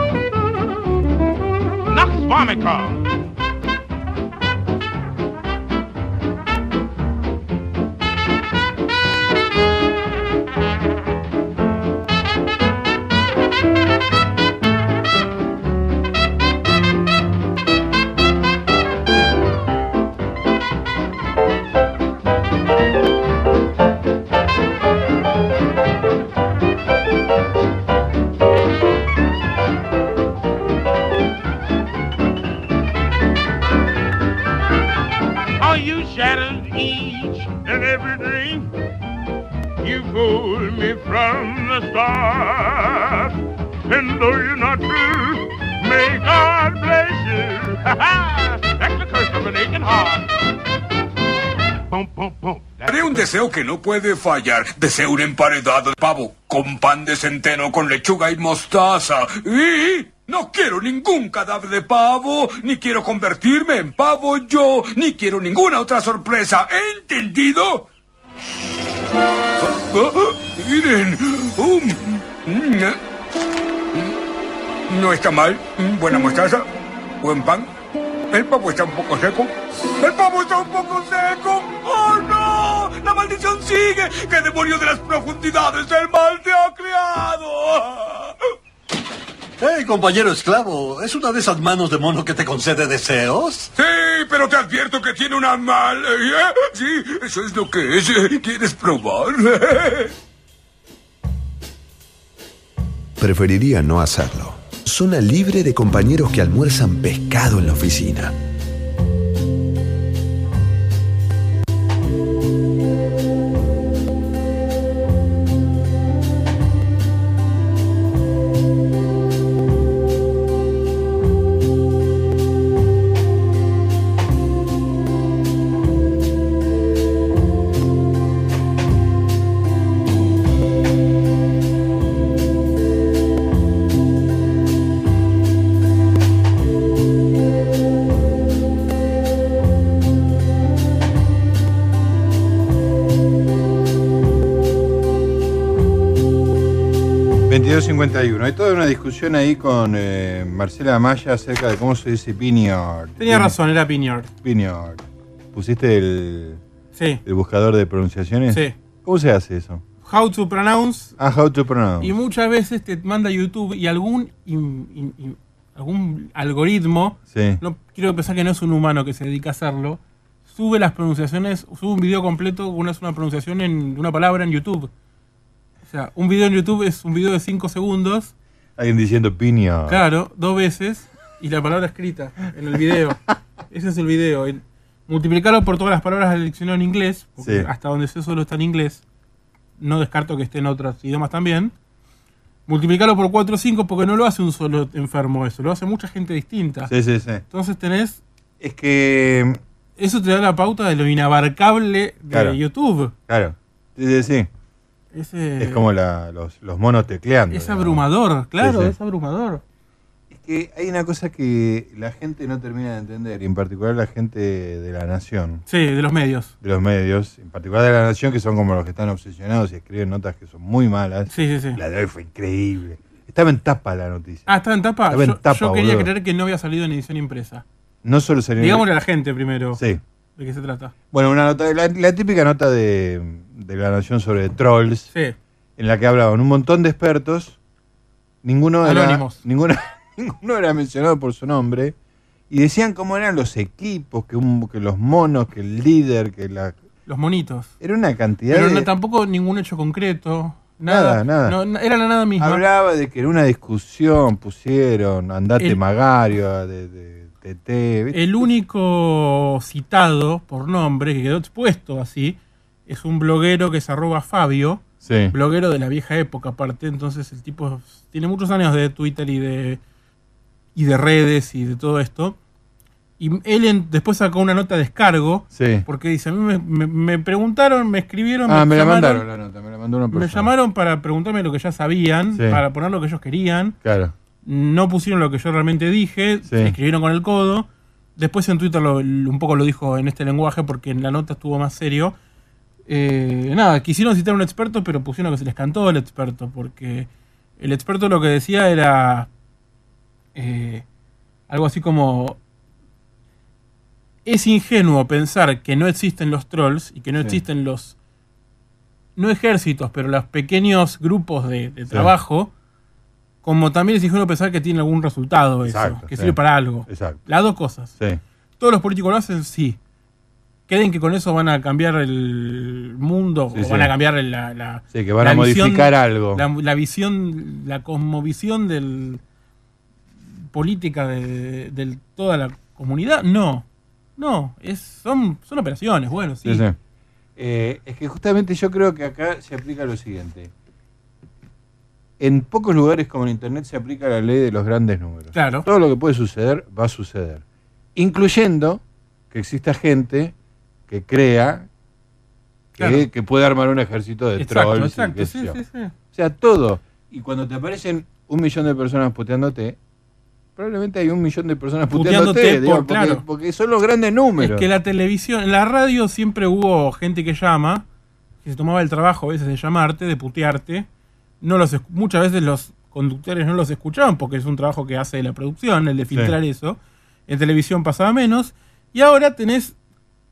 Nux vomica. Deseo que no puede fallar. Deseo un emparedado de pavo con pan de centeno, con lechuga y mostaza. Y no quiero ningún cadáver de pavo, ni quiero convertirme en pavo yo, ni quiero ninguna otra sorpresa. ¿Entendido? Ah, miren. Eh. no está mal. Buena mostaza. Buen pan. El pavo está un poco seco. ¡El pavo está un poco seco! ¡Oh, no! ¡La maldición sigue! ¡Qué demonio de las profundidades el mal te ha criado! ¡Hey, compañero esclavo! ¿Es una de esas manos de mono que te concede deseos? Sí, pero te advierto que tiene una mal... ¿eh? Sí, eso es lo que es. ¿Quieres probar? Preferiría no hacerlo. Zona libre de compañeros que almuerzan pescado en la oficina. ...22.51. Hay toda una discusión ahí con eh, Marcela Amaya acerca de cómo se dice Pinyard. Tenía razón, era Pinyard. Pinyard. ¿Pusiste el, Sí. el buscador de pronunciaciones? Sí. ¿Cómo se hace eso? How to pronounce. Ah, how to pronounce. Y muchas veces te manda YouTube y algún in- in- in- algún algoritmo, Sí. no quiero pensar que no es un humano que se dedica a hacerlo, sube las pronunciaciones, sube un video completo con una sola pronunciación en, de una palabra en YouTube. Sea, un video en YouTube es un video de 5 segundos, Alguien diciendo Pinyard. claro, dos veces, y la palabra escrita en el video. Ese es el video. El- multiplicarlo por todas las palabras del diccionario en inglés, porque Sí. hasta donde sé solo está en inglés. No descarto que esté en otros idiomas también. Multiplicarlo por 4 o 5 porque no lo hace un solo enfermo eso, lo hace mucha gente distinta. Sí, sí, sí. Entonces tenés... Es que... Eso te da la pauta de lo inabarcable de Claro. YouTube. Claro. Sí, sí, sí. Ese- Es como la- los, los monos tecleando. Es digamos. abrumador, claro, Sí, sí. es abrumador. Es que hay una cosa que la gente no termina de entender, y en particular la gente de la nación. Sí, de los medios. De los medios, en particular de la nación, que son como los que están obsesionados y escriben notas que son muy malas. Sí, sí, sí. La de hoy fue increíble. Estaba en tapa la noticia. Ah, estaba en tapa. Estaba en yo, tapa, yo quería boludo. creer que no había salido en edición impresa. No solo salió en- Digámosle a la gente primero Sí. de qué se trata. Bueno, una nota, la, la típica nota de, de la nación sobre trolls, Sí. en la que hablaban un montón de expertos, ninguno era, Anónimos. ninguno, ninguno era mencionado por su nombre, y decían cómo eran los equipos, que, un- que los monos, que el líder, que la... Los monitos. Era una cantidad Pero de... no- tampoco ningún hecho concreto. Nada, Nada, nada. No, no, era la nada misma. Hablaba de que en una discusión pusieron Andate El- Magario, de, de, TT, ¿viste? El único citado por nombre que quedó expuesto así es un bloguero que es arroba Fabio, Sí. bloguero de la vieja época aparte, entonces el tipo tiene muchos años de Twitter y de y de redes y de todo esto. Y él en- después sacó una nota de descargo Sí. porque dice, a mí me, me- me preguntaron, me escribieron, Ah, me la llamaron, mandaron la nota, me la mandó una me persona. llamaron para preguntarme lo que ya sabían, Sí. para poner lo que ellos querían. Claro. No pusieron lo que yo realmente dije, Sí. escribieron con el codo. Después en Twitter lo- un poco lo dijo en este lenguaje porque en la nota estuvo más serio. Eh, nada, quisieron citar a un experto, pero pusieron que se les cantó el experto, porque el experto lo que decía era eh, algo así como es ingenuo pensar que no existen los trolls y que no Sí. existen los no ejércitos, pero los pequeños grupos de, de trabajo, como también es ingenuo pensar que tiene algún resultado eso, Exacto, que sí. sirve para algo. Exacto. Las dos cosas. Sí. Todos los políticos lo hacen, sí. ¿Creen que con eso van a cambiar el mundo? Sí, o sí. van a cambiar la, la- Sí, que van la a modificar algo. La, la visión, la cosmovisión del política de, de toda la comunidad. No. No. Es, son, son operaciones, bueno, sí. Eh, es que justamente yo creo que acá se aplica lo siguiente. En pocos lugares como en Internet se aplica la ley de los grandes números. Claro. Todo lo que puede suceder va a suceder. Incluyendo que exista gente que crea que, Claro. que puede armar un ejército de Exacto, trolls. exacto, sí, sí, sí. O sea, todo. Y cuando te aparecen un millón de personas puteándote, probablemente hay un millón de personas puteándote. Puteándote digo, por- porque, claro. porque son los grandes números. Es que la televisión, en la radio siempre hubo gente que llama, que se tomaba el trabajo a veces de llamarte, de putearte. No los, muchas veces los conductores no los escuchaban porque es un trabajo que hace la producción, el de Sí. filtrar eso. En televisión pasaba menos. Y ahora tenés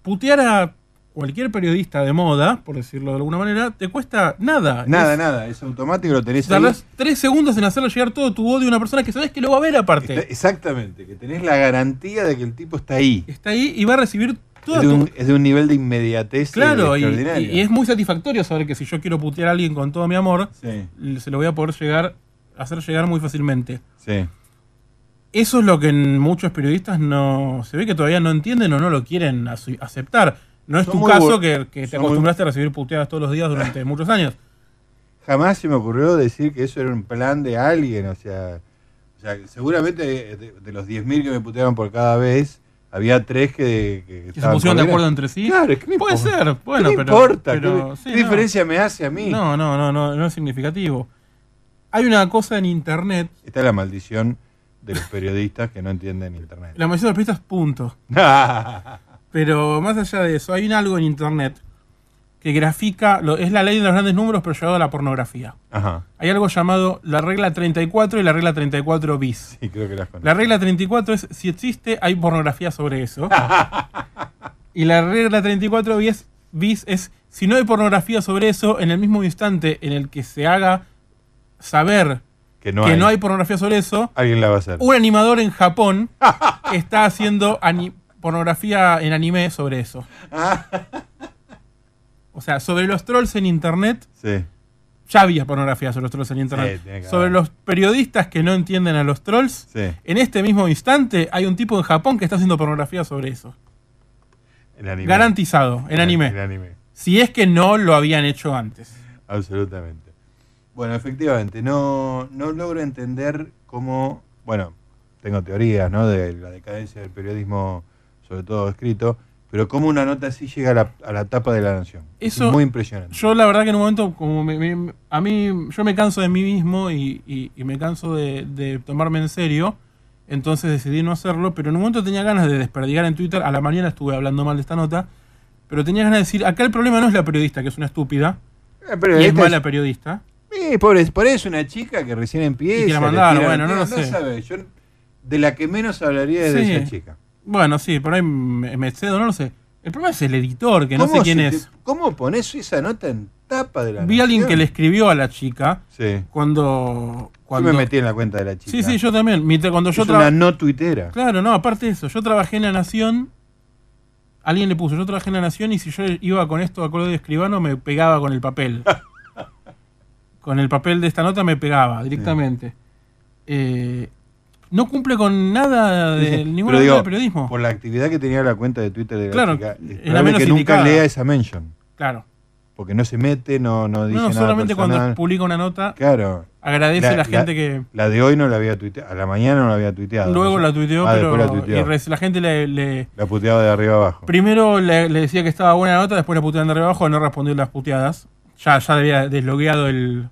putear a cualquier periodista de moda, por decirlo de alguna manera, te cuesta nada. Nada, Es- nada, es automático, lo tenés ahí. Tardás tres segundos en hacerle llegar todo tu odio a una persona que sabes que lo va a ver aparte. Está- exactamente, que tenés la garantía de que el tipo está ahí. Está ahí y va a recibir toda Es de, tu- un, es de un nivel de inmediatez Claro, y, extraordinario. y- y es muy satisfactorio saber que si yo quiero putear a alguien con todo mi amor, Sí. se lo voy a poder llegar, hacer llegar muy fácilmente. Sí. Eso es lo que en muchos periodistas no se ve que todavía no entienden o no lo quieren aceptar. No es Son tu caso que, que te muy- acostumbraste a recibir puteadas todos los días durante muchos años. Jamás se me ocurrió decir que eso era un plan de alguien, o sea, o sea seguramente de, de los 10.000 que me puteaban por cada vez, había tres que, que, Que se pusieron de acuerdo entre sí. Claro, es que Puede importa. ser, bueno, ¿Qué me pero. importa? pero- ¿Qué, sí, qué no. diferencia me hace a mí? No, no, no, no, no es significativo. Hay una cosa en internet, Esta es la maldición de los periodistas que no entienden internet. la mayoría de los periodistas, punto. Pero más allá de eso, hay un algo en internet que grafica, lo- es la ley de los grandes números, pero llevado a la pornografía. Ajá. Hay algo llamado la regla 34 y la regla 34 bis. Sí, creo que las conozco. La regla 34 es si existe, hay pornografía sobre eso. y la regla 34 bis, bis es si no hay pornografía sobre eso, en el mismo instante en el que se haga saber Que no que hay. no hay pornografía sobre eso, Alguien la va a hacer. un animador en Japón está haciendo pornografía en anime sobre eso. O sea, sobre los trolls en internet, Sí. ya había pornografía sobre los trolls en internet. Sí, sobre los periodistas que no entienden a los trolls, Sí. en este mismo instante hay un tipo en Japón que está haciendo pornografía sobre eso. El anime. Garantizado, en anime. El anime. Si es que no lo habían hecho antes. Absolutamente. Bueno, efectivamente, no, no logro entender cómo, bueno, tengo teorías, ¿no? De la decadencia del periodismo, sobre todo escrito, pero cómo una nota así llega a la, a la tapa de la nación. Eso, es muy impresionante. Yo la verdad que en un momento, como me- me- a mí, yo me canso de mí mismo y, y- y me canso de, de tomarme en serio, entonces decidí no hacerlo, pero en un momento tenía ganas de desperdigar en Twitter, a la mañana estuve hablando mal de esta nota, pero tenía ganas de decir, acá el problema no es la periodista, que es una estúpida, y es mala periodista. Sí, pobre, por eso una chica que recién empieza. Y que la mandaron, tiran- bueno, no lo sé. sabe, yo de la que menos hablaría es de esa chica. Bueno, sí, por ahí me, me excedo, no lo sé. El problema es el editor, que no sé ¿Cómo quién es. te- ¿Cómo pones esa nota en tapa de la Vi a alguien que le escribió a la chica Sí. cuando... cuando Yo me metí en la cuenta de la chica. Sí, sí, yo también. Cuando yo es traba- una no tuitera. Claro, no, aparte de eso, yo trabajé en La Nación. Alguien le puso, yo trabajé en La Nación y si yo iba con esto a color de escribano me pegaba con el papel. con el papel de esta nota me pegaba directamente. Eh, no cumple con nada de Sí, ninguna digo, del periodismo. Por la actividad que tenía la cuenta de Twitter de la Claro, chica, es la menos que nunca lea esa mention. Claro. Porque no se mete, no, no dice No, nada solamente cuando publica una nota, Claro. agradece a la gente que- La de hoy no la había tuiteado. A la mañana no la había tuiteado. luego ¿no? la tuiteó, Ah, pero la tuiteó. y la gente le, le- La puteaba de arriba abajo. Primero le, le decía que estaba buena la nota, después le puteaban de arriba abajo, no respondió las puteadas. Ya, ya había deslogueado el.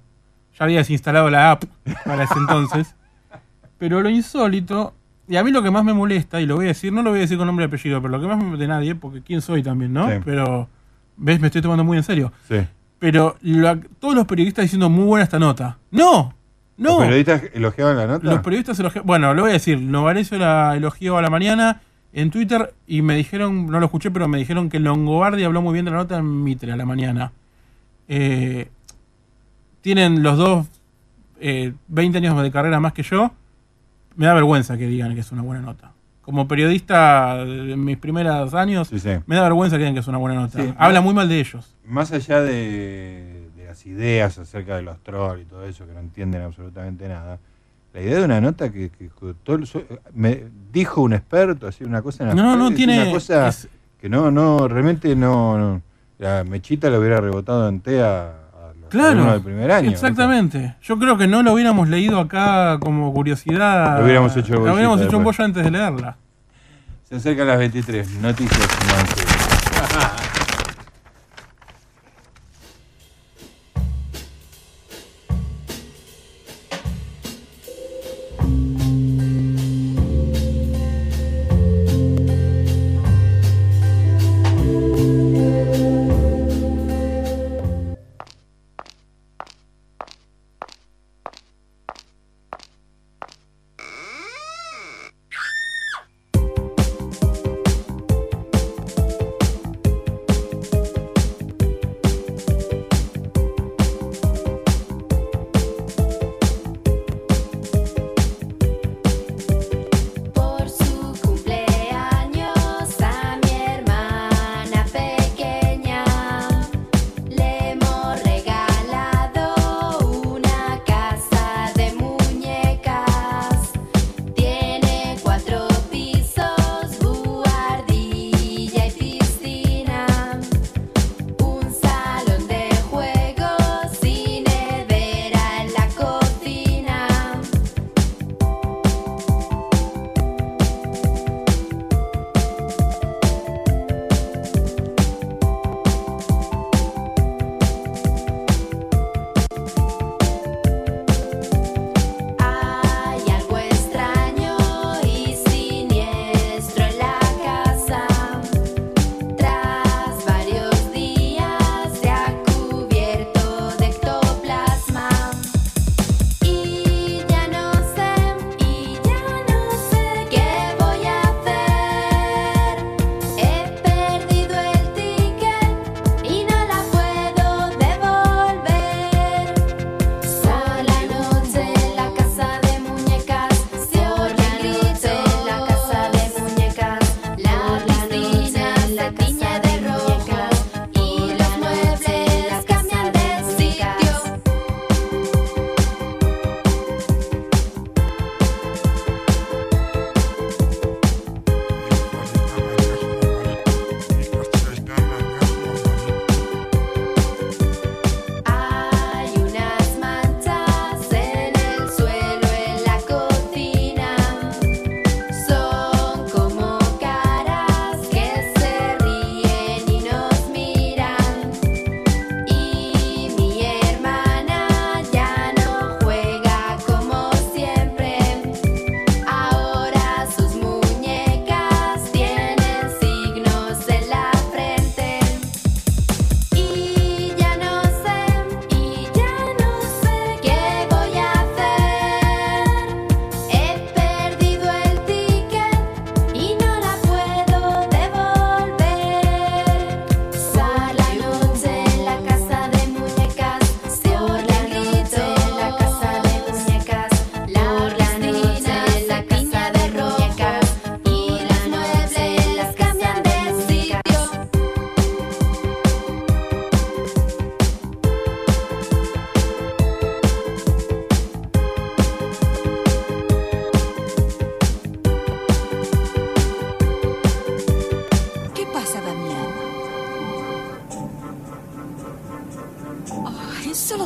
Ya había desinstalado la app para ese entonces. Pero lo insólito Y a mí lo que más me molesta, y lo voy a decir, no lo voy a decir con nombre y apellido, pero lo que más me de nadie, porque quién soy también, ¿no? Sí. Pero, ¿ves? Me estoy tomando muy en serio. Sí. Pero todos los periodistas diciendo muy buena esta nota. ¡No! ¡No! ¿Los periodistas elogiaban la nota? Los periodistas elogiaron. Bueno, lo voy a decir. Novarecio la elogió a la mañana en Twitter y me dijeron, no lo escuché, pero me dijeron que Longobardi habló muy bien de la nota en Mitre a la mañana. Eh, tienen los dos eh, 20 años de carrera más que yo. Me da vergüenza que digan que es una buena nota. Como periodista de mis primeros años, Sí, sí. me da vergüenza que digan que es una buena nota. Sí. Habla muy mal de ellos. Más allá de, de las ideas acerca de los trolls y todo eso, que no entienden absolutamente nada, la idea de una nota que, que- que todo el so- me dijo un experto, así una cosa en las No, no, tiene- una cosa es- que no, no, realmente no, no. La mechita le hubiera rebotado en TEA a los Claro, alumnos del primer año. Exactamente. Yo creo que no lo hubiéramos leído acá como curiosidad. Lo hubiéramos hecho Lo hubiéramos hecho un bollo antes de leerla. Se acercan las 23, noticias.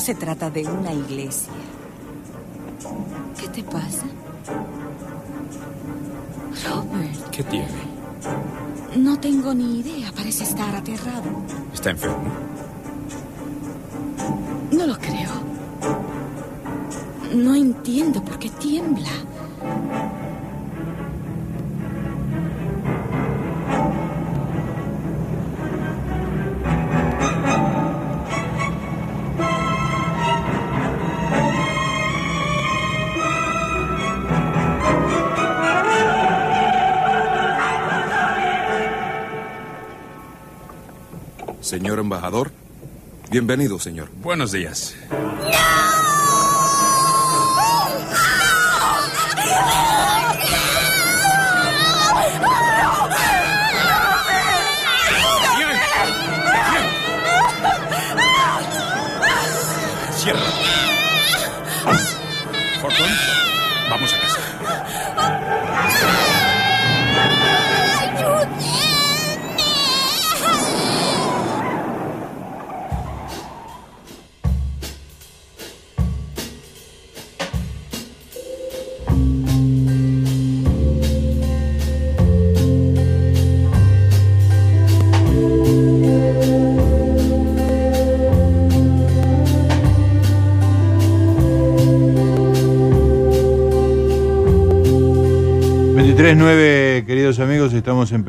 Se trata de una iglesia. ¿Qué te pasa? Robert, ¿Qué tiene? no tengo ni idea. Parece estar aterrado. ¿Está enfermo? No lo creo. No entiendo por qué tiembla. Señor embajador, bienvenido, señor. Buenos días.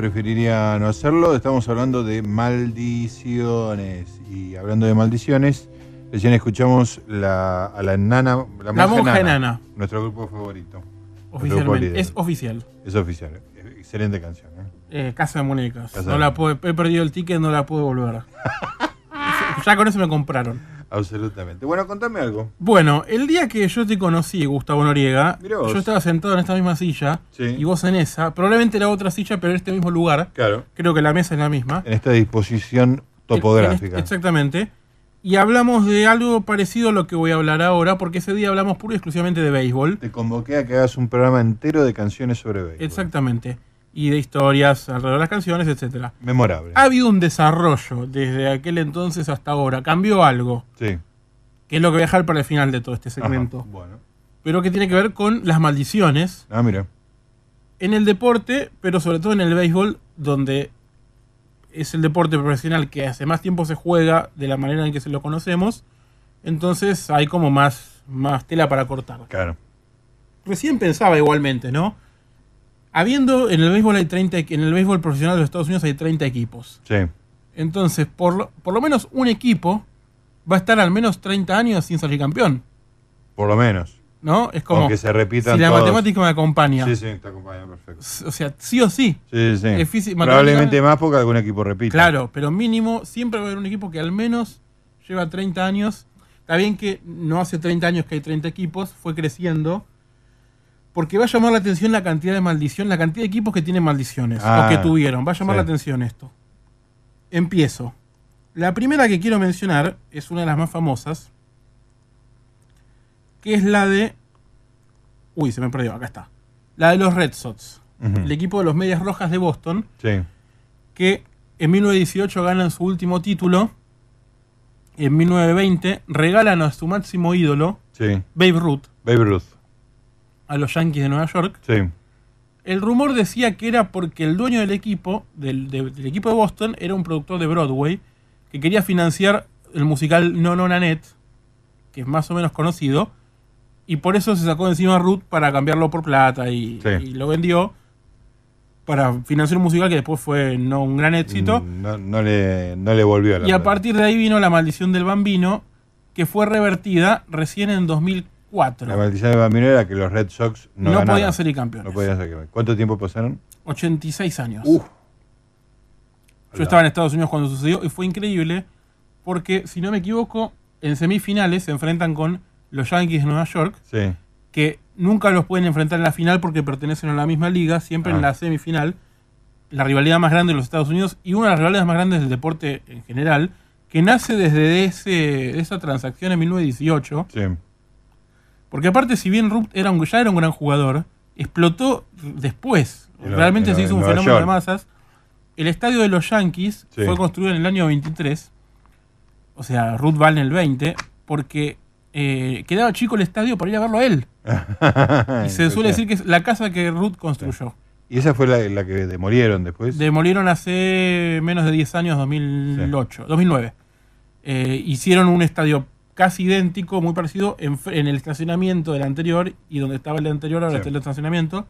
Preferiría no hacerlo. Estamos hablando de maldiciones. Y hablando de maldiciones, recién escuchamos la, a la nana, la La monja, enana. Nuestro grupo favorito. Grupo Oficialmente. Es oficial. Es oficial. Excelente canción. ¿eh? Eh, Casa de Muñecas. Casa no de la puedo, he perdido el ticket, no la puedo volver. ya con eso me compraron. Absolutamente. Bueno, contame algo. Bueno, el día que yo te conocí, Gustavo Noriega, yo estaba sentado en esta misma silla Sí. y vos en esa. Probablemente era otra silla, pero en este mismo lugar. Claro. Creo que la mesa es la misma. En esta disposición topográfica. En- Exactamente. Y hablamos de algo parecido a lo que voy a hablar ahora, porque ese día hablamos puro y exclusivamente de béisbol. Te convoqué a que hagas un programa entero de canciones sobre béisbol. Exactamente. Y de historias alrededor de las canciones, etcétera. Memorable. Ha habido un desarrollo desde aquel entonces hasta ahora. Cambió algo. Sí. Que es lo que voy a dejar para el final de todo este segmento. Ajá, bueno. Pero que tiene que ver con las maldiciones Ah, mira. en el deporte, pero sobre todo en el béisbol, donde es el deporte profesional que hace más tiempo se juega de la manera en que se lo conocemos. Entonces hay como más, más tela para cortar. Claro. Recién pensaba igualmente, ¿no? Habiendo en el béisbol hay 30, equ- en el béisbol profesional de los Estados Unidos hay 30 equipos. Sí. Entonces, por lo, por lo menos un equipo va a estar al menos 30 años sin salir campeón, Por lo menos. ¿no? Es como Aunque se repitan si la todos. matemática me acompaña. Sí, sí, te acompaña perfecto. O sea, sí o sí. Sí, sí. Es física- Probablemente más porque algún equipo repite. Claro, pero mínimo siempre va a haber un equipo que al menos lleva 30 años. Está bien que no hace 30 años que hay 30 equipos, fue creciendo. Porque va a llamar la atención la cantidad de maldición, la cantidad de equipos que tienen maldiciones Ah, o que tuvieron. Va a llamar sí. la atención esto. Empiezo. La primera que quiero mencionar es una de las más famosas, que es la de... Uy, se me perdió, acá está. La de los Red Sox, el equipo de los Medias Rojas de Boston, Sí. que en 1918 ganan su último título, en 1920 regalan a su máximo ídolo, Sí. Babe Ruth, Babe Ruth. A los Yankees de Nueva York. Sí. El rumor decía que era porque el dueño del equipo, del, de- del equipo de Boston, era un productor de Broadway que quería financiar el musical No No Nanette, que es más o menos conocido, y por eso se sacó de encima a Ruth para cambiarlo por plata y, Sí. y lo vendió para financiar un musical que después fue no un gran éxito. Mm, No, no le, no le volvió a la Y a partir de ahí vino la maldición del bambino, que fue revertida recién en 2004. La maldición de Bambino era que los Red Sox no, No podían salir campeones. No podían salir campeones. ¿Cuánto tiempo pasaron? 86 años. Uf. Yo estaba en Estados Unidos cuando sucedió y fue increíble porque, si no me equivoco, en semifinales se enfrentan con los Yankees de Nueva York, Sí. que nunca los pueden enfrentar en la final porque pertenecen a la misma liga, siempre Ah. en la semifinal. La rivalidad más grande de los Estados Unidos y una de las rivalidades más grandes del deporte en general, que nace desde ese, esa transacción en 1918. Sí. Porque aparte, si bien Ruth era un, ya era un gran jugador, explotó después. En Realmente en se hizo un fenómeno de masas. El estadio de los Yankees Sí. fue construido en el año 23. O sea, Ruth va en el 20. Porque eh, quedaba chico el estadio para ir a verlo a él. Y se suele decir que es la casa que Ruth construyó. Y esa fue la, la que demolieron después. Demolieron hace menos de 10 años, 2008, 2009. Eh, hicieron un estadio casi idéntico, muy parecido, en, el estacionamiento del anterior y donde estaba el anterior, ahora Sí. está el estacionamiento.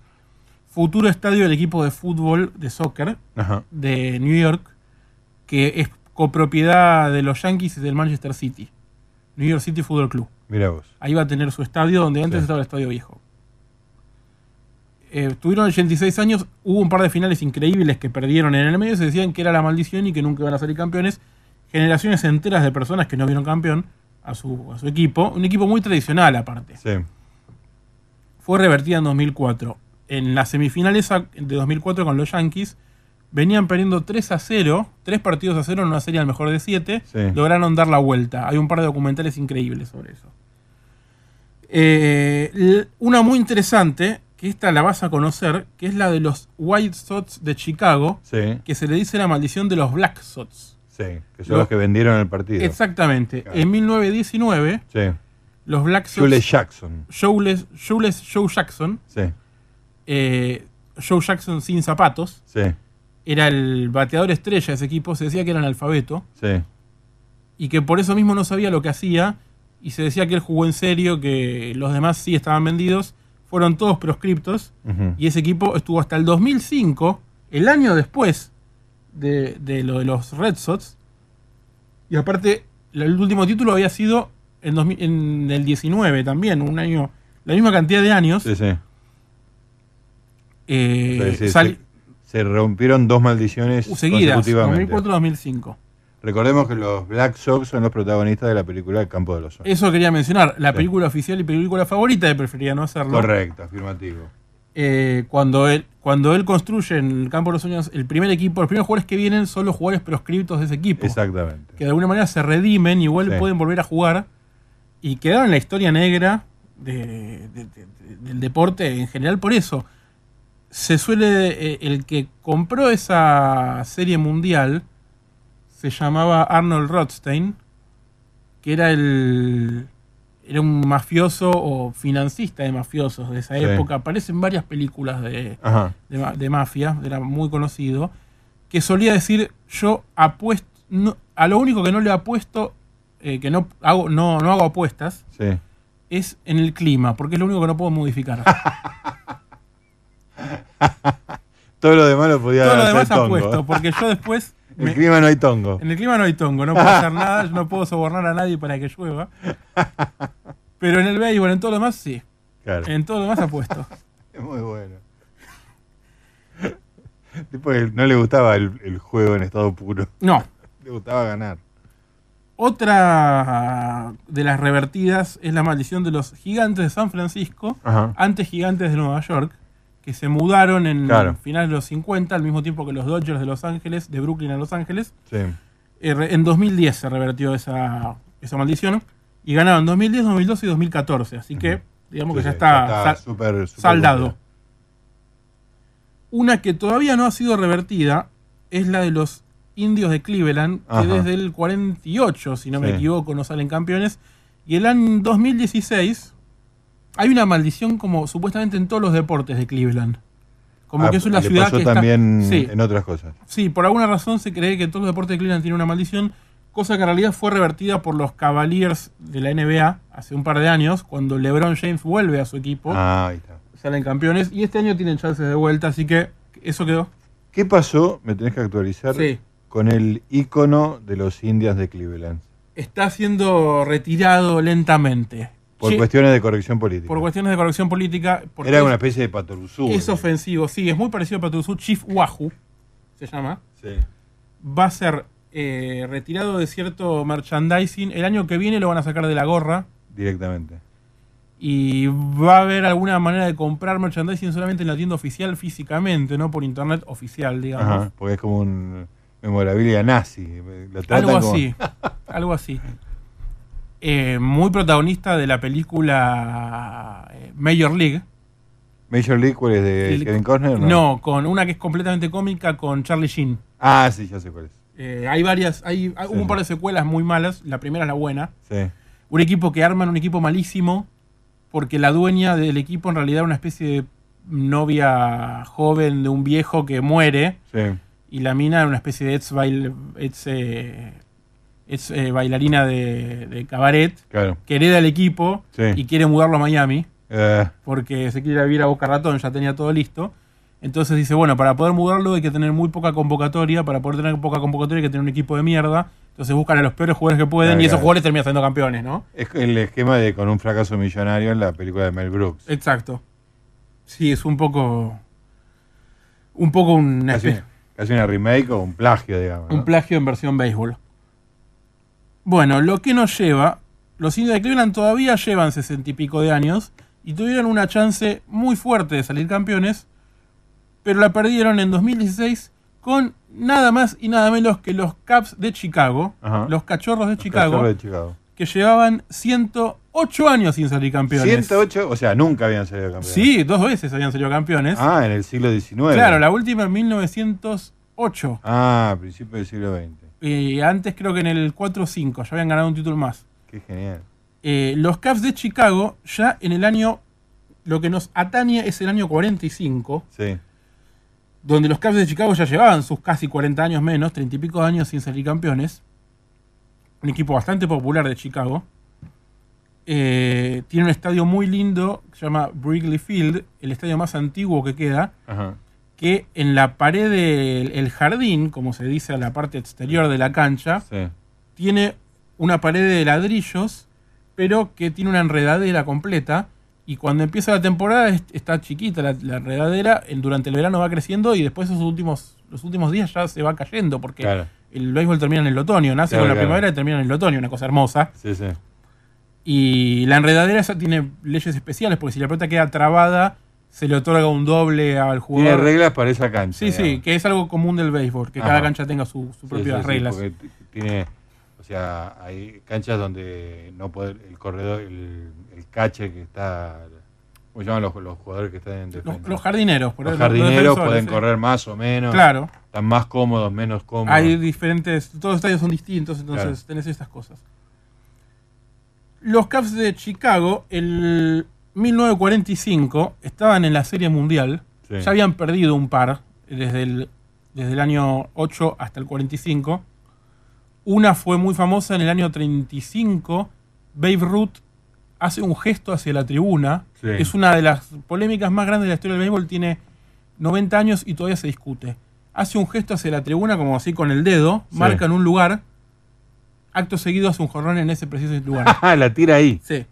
Futuro estadio del equipo de fútbol, de soccer, Ajá. de New York, que es copropiedad de los Yankees y del Manchester City. New York City Football Club. Mira vos. Ahí va a tener su estadio donde antes Sí. estaba el estadio viejo. Eh, tuvieron 86 años, hubo un par de finales increíbles que perdieron en el medio, se decían que era la maldición y que nunca iban a salir campeones. generaciones enteras de personas que no vieron campeón a su, a su equipo. Un equipo muy tradicional aparte. Sí. Fue revertida en 2004. En la semifinal esa de 2004 con los Yankees, venían perdiendo 3 a 0, 3 partidos a 0 en una serie al mejor de 7. Sí. Lograron dar la vuelta. Hay un par de documentales increíbles sobre eso. Eh, una muy interesante, que esta la vas a conocer, que es la de los White Sox de Chicago, Sí. que se le dice la maldición de los Black Sox. Sí, que son Lo- los que vendieron el partido. Exactamente. En 1919, Sí. los Black Sox. Jules Jackson. Jules, Jules Joe Jackson. Sí. eh, Joe Jackson sin zapatos. Sí. Era el bateador estrella de ese equipo. Se decía que era analfabeto. Sí. Y que por eso mismo no sabía lo que hacía. Y se decía que él jugó en serio, que los demás sí estaban vendidos. Fueron todos proscriptos. Y ese equipo estuvo hasta el 2005, el año después de, de lo de los Red Sox. Y aparte, el último título había sido en, 2000 en el 19 también, un año, la misma cantidad de años. Sí, sí. Eh, O sea, se, sal- se- se rompieron dos maldiciones seguidas, consecutivamente. 2004-2005. Recordemos que los Black Sox son los protagonistas de la película El campo de los sueños. Eso quería mencionar, la Sí. película oficial y película favorita de Prefería no hacerlo. Correcto, afirmativo. Eh, cuando, él, cuando él construye en el campo de los sueños el primer equipo, los primeros jugadores que vienen son los jugadores proscriptos de ese equipo. Exactamente. Que de alguna manera se redimen, igual Sí. pueden volver a jugar y quedaron en la historia negra de- de- de- de- del deporte en general por eso. Se suele, eh, el que compró esa serie mundial se llamaba Arnold Rothstein, que era el era un mafioso o financista de mafiosos de esa Sí. época. Aparece en varias películas de, de, ma- de mafia, era muy conocido, que solía decir, yo apuesto, no- a lo único que no le apuesto, eh, que no hago, no, no hago apuestas, Sí. es en el clima, porque es lo único que no puedo modificar. Todo lo demás lo podía Todo lo demás tongo. apuesto, porque yo después... En el clima no hay tongo. En el clima no hay tongo, no puedo hacer nada, yo no puedo sobornar a nadie para que llueva. Pero en el béisbol, en todo lo demás, sí. Claro. En todo lo demás apuesto. Es muy bueno. Tipo que no le gustaba el, el juego en estado puro. No. Le gustaba ganar. Otra de las revertidas es la maldición de los gigantes de San Francisco, Ajá. antes gigantes de Nueva York, que se mudaron en Claro. finales de los 50, al mismo tiempo que los Dodgers de Los Ángeles, de Brooklyn a Los Ángeles. Sí. Eh, En 2010 se revertió esa, esa maldición y ganaron 2010, 2012 y 2014. Así que, digamos Sí, que ya está, ya está sal- súper- súper saldado. Una que todavía no ha sido revertida es la de los indios de Cleveland, que desde el 48, si no me equivoco, no salen campeones. Y el año 2016 hay una maldición como supuestamente en todos los deportes de Cleveland. Como Ah, que es una le ciudad pasó que está- también Sí. en otras cosas. Sí, por alguna razón se cree que todos los deportes de Cleveland tienen una maldición, cosa que en realidad fue revertida por los Cavaliers de la NBA hace un par de años, cuando LeBron James vuelve a su equipo, Ah, ahí está. salen campeones, y este año tienen chances de vuelta, así que eso quedó. ¿Qué pasó? Me tenés que actualizar. Sí. Con el icono de los indias de Cleveland. Está siendo retirado lentamente. Por cuestiones de corrección política. por cuestiones de corrección política. Era una especie de patoruzú. Es ofensivo, sí, es muy parecido a Patrusú. Chief Wahoo se llama. Sí. Va a ser eh, retirado de cierto merchandising. El año que viene lo van a sacar de la gorra. Directamente. Y va a haber alguna manera de comprar merchandising solamente en la tienda oficial físicamente, no por internet oficial, digamos. Ajá, porque es como un memorabilia nazi. Lo tratan Algo como- así. algo así. Eh, muy protagonista de la película eh, Major League. Major League, ¿cuál es? ¿De El- Kevin Costner? No, con una que es completamente cómica con Charlie Sheen. Ah, sí, ya sé cuál es. Eh, hay varias, hay, hay- hubo un par de secuelas muy malas. La primera es la buena. Sí. Un equipo que arman un equipo malísimo porque la dueña del equipo en realidad era una especie de novia joven de un viejo que muere Sí. y la mina era una especie de ex, bail- ex, eh, ex, eh, bailarina de, de cabaret Claro. que hereda el equipo Sí. y quiere mudarlo a Miami Eh, porque se quiere ir a vivir a Boca Ratón, ya tenía todo listo. Entonces dice, bueno, para poder mudarlo hay que tener muy poca convocatoria, para poder tener poca convocatoria hay que tener un equipo de mierda. Entonces buscan a los peores jugadores que pueden Claro, y esos claro. jugadores terminan siendo campeones, ¿no? es el esquema de con un fracaso millonario en la película de Mel Brooks. Exacto. Sí, es un poco. Un poco un, Casi, casi una remake o un plagio, digamos. ¿no? un plagio en versión béisbol. Bueno, lo que nos lleva, los indios de Cleveland todavía llevan sesenta y pico de años y tuvieron una chance muy fuerte de salir campeones, pero la perdieron en 2016 con nada más y nada menos que los Caps de Chicago, Ajá. los cachorros de Chicago, Cachorros de Chicago. que llevaban 108 años sin salir campeones. 108, o sea, nunca habían salido campeones. Sí, dos veces habían salido campeones. Ah, en el siglo XIX. Claro, la última en 1908. Ah, a principios del siglo XX. Y antes creo que en el 4 o 5 ya habían ganado un título más. Qué genial. Eh, los Cavs de Chicago ya en el año, lo que nos atañe es el año 45, Sí. donde los Cavs de Chicago ya llevaban sus casi 40 años menos, 30 y pico de años sin salir campeones. Un equipo bastante popular de Chicago. Eh, tiene un estadio muy lindo que se llama Wrigley Field, el estadio más antiguo que queda, Ajá. Que en la pared del el jardín, como se dice a la parte exterior de la cancha, Sí. tiene una pared de ladrillos, pero que tiene una enredadera completa. Y cuando empieza la temporada es- está chiquita la, la enredadera, en- durante el verano va creciendo y después esos últimos, los últimos días ya se va cayendo, porque Claro. el béisbol termina en el otoño, nace Claro, con la claro. primavera y termina en el otoño, una cosa hermosa. Sí, sí. Y la enredadera esa tiene leyes especiales, porque si la pelota queda trabada, se le otorga un doble al Tiene jugador. reglas para esa cancha. Sí, sí, que es algo común del béisbol, que Ajá. cada cancha tenga su- sus Sí, propias sí, sí, reglas. porque t- tiene, o sea, hay canchas donde no puede, el corredor, el, el cache que está, ¿cómo llaman los, los jugadores que están en defensa? los jardineros, por Los ejemplo, los jardineros pueden sí. correr más o menos. Claro. Están más cómodos, menos cómodos. Hay diferentes, todos los estadios son distintos, entonces Claro. tenés estas cosas. Los Cavs de Chicago, el 1945, estaban en la Serie Mundial. Sí. Ya habían perdido un par desde el, desde el año 8 hasta el 45. Una fue muy famosa en el año 35. Babe Ruth hace un gesto hacia la tribuna. Sí. Es una de las polémicas más grandes de la historia del béisbol. Tiene 90 años y todavía se discute. Hace un gesto hacia la tribuna, como así con el dedo, Sí. marca en un lugar. Acto seguido hace un jorrón en ese preciso lugar. La tira ahí. Sí.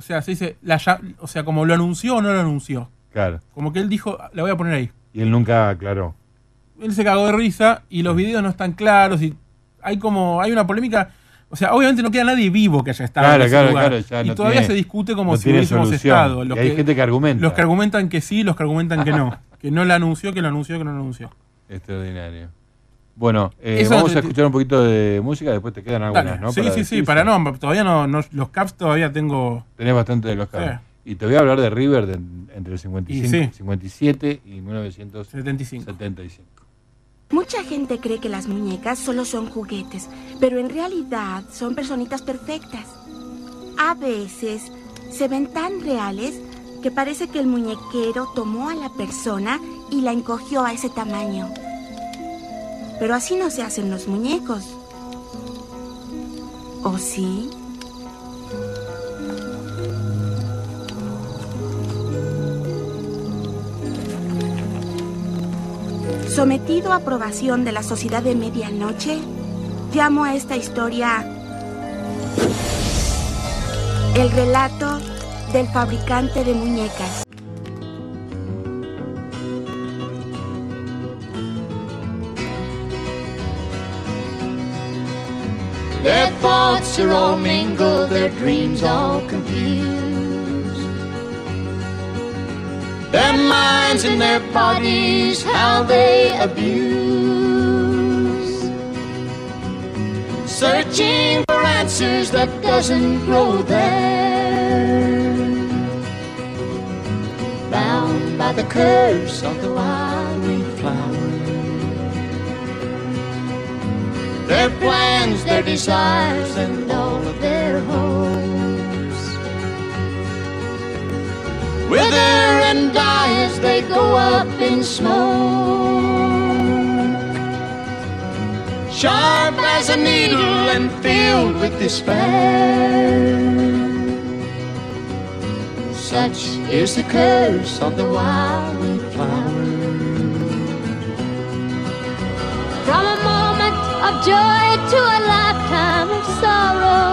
O sea, se dice, la o sea, como lo anunció o no lo anunció. Claro. Como que él dijo, la voy a poner ahí. Y él nunca aclaró. Él se cagó de risa y los videos no están claros y hay como, hay una polémica. O sea, obviamente no queda nadie vivo que haya estado Claro, en ese claro, lugar. claro, ya y no todavía tiene- se discute como no si hubiésemos solución. estado. Y hay gente que argumenta. Los que argumentan que sí, los que argumentan que no. que no la anunció, que lo anunció, que no lo anunció. Extraordinario. Bueno, eh, vamos a escuchar un poquito de música, después te quedan algunas, Dale. ¿no? sí, Para sí, sí, para no, todavía no, no- los Caps todavía tengo. Tenés bastante de los Cavs. Y te voy a hablar de River de- entre el 55, Y sí. 57 y 1975. Mucha gente cree que las muñecas solo son juguetes, pero en realidad son personitas perfectas. A veces se ven tan reales que parece que el muñequero tomó a la persona y la encogió a ese tamaño. Pero así no se hacen los muñecos. ¿O sí? Sometido a aprobación de la Sociedad de Medianoche, llamo a esta historia El relato del fabricante de muñecas. Are all mingled, their dreams all confused. Their minds and their bodies, how they abuse. Searching for answers that doesn't grow there. Bound by the curse of the wild flower. Their plans, their desires, and all of their hopes wither and die as they go up in smoke. Sharp as a needle and filled with despair. Such is the curse of the wild wheat. of joy to a lifetime of sorrow.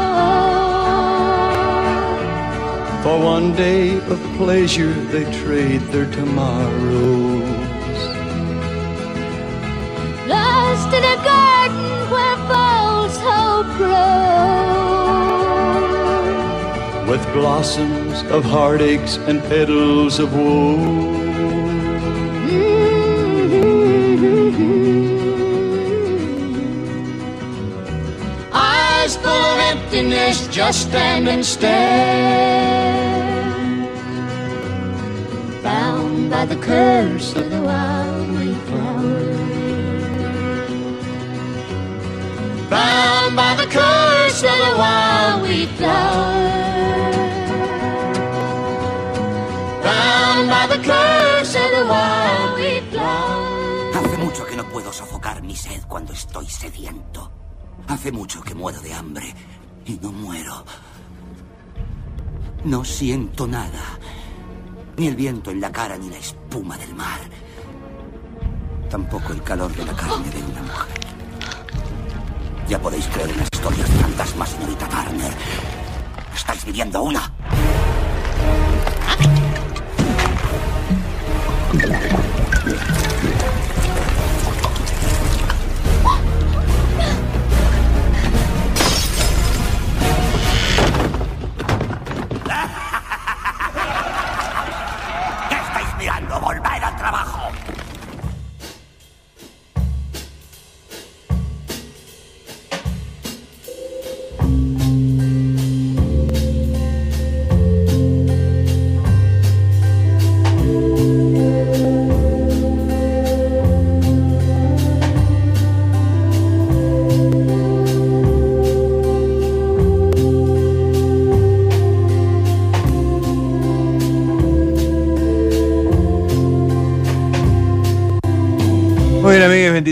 For one day of pleasure, they trade their tomorrows. Lost in a garden where false hope grows. With blossoms of heartaches and petals of woe. Emptiness, just stand and stare. Bound by the curse of the wild wheat flower. Bound by the curse of the wild wheat flower. Bound by the curse of the wild wheat flower. Hace mucho que no puedo sofocar mi sed cuando estoy sediento. Hace mucho que muero de hambre y no muero. No siento nada. Ni el viento en la cara ni la espuma del mar. Tampoco el calor de la carne de una mujer. Ya podéis creer en las historias fantasmas, señorita Turner. ¿Estáis viviendo una?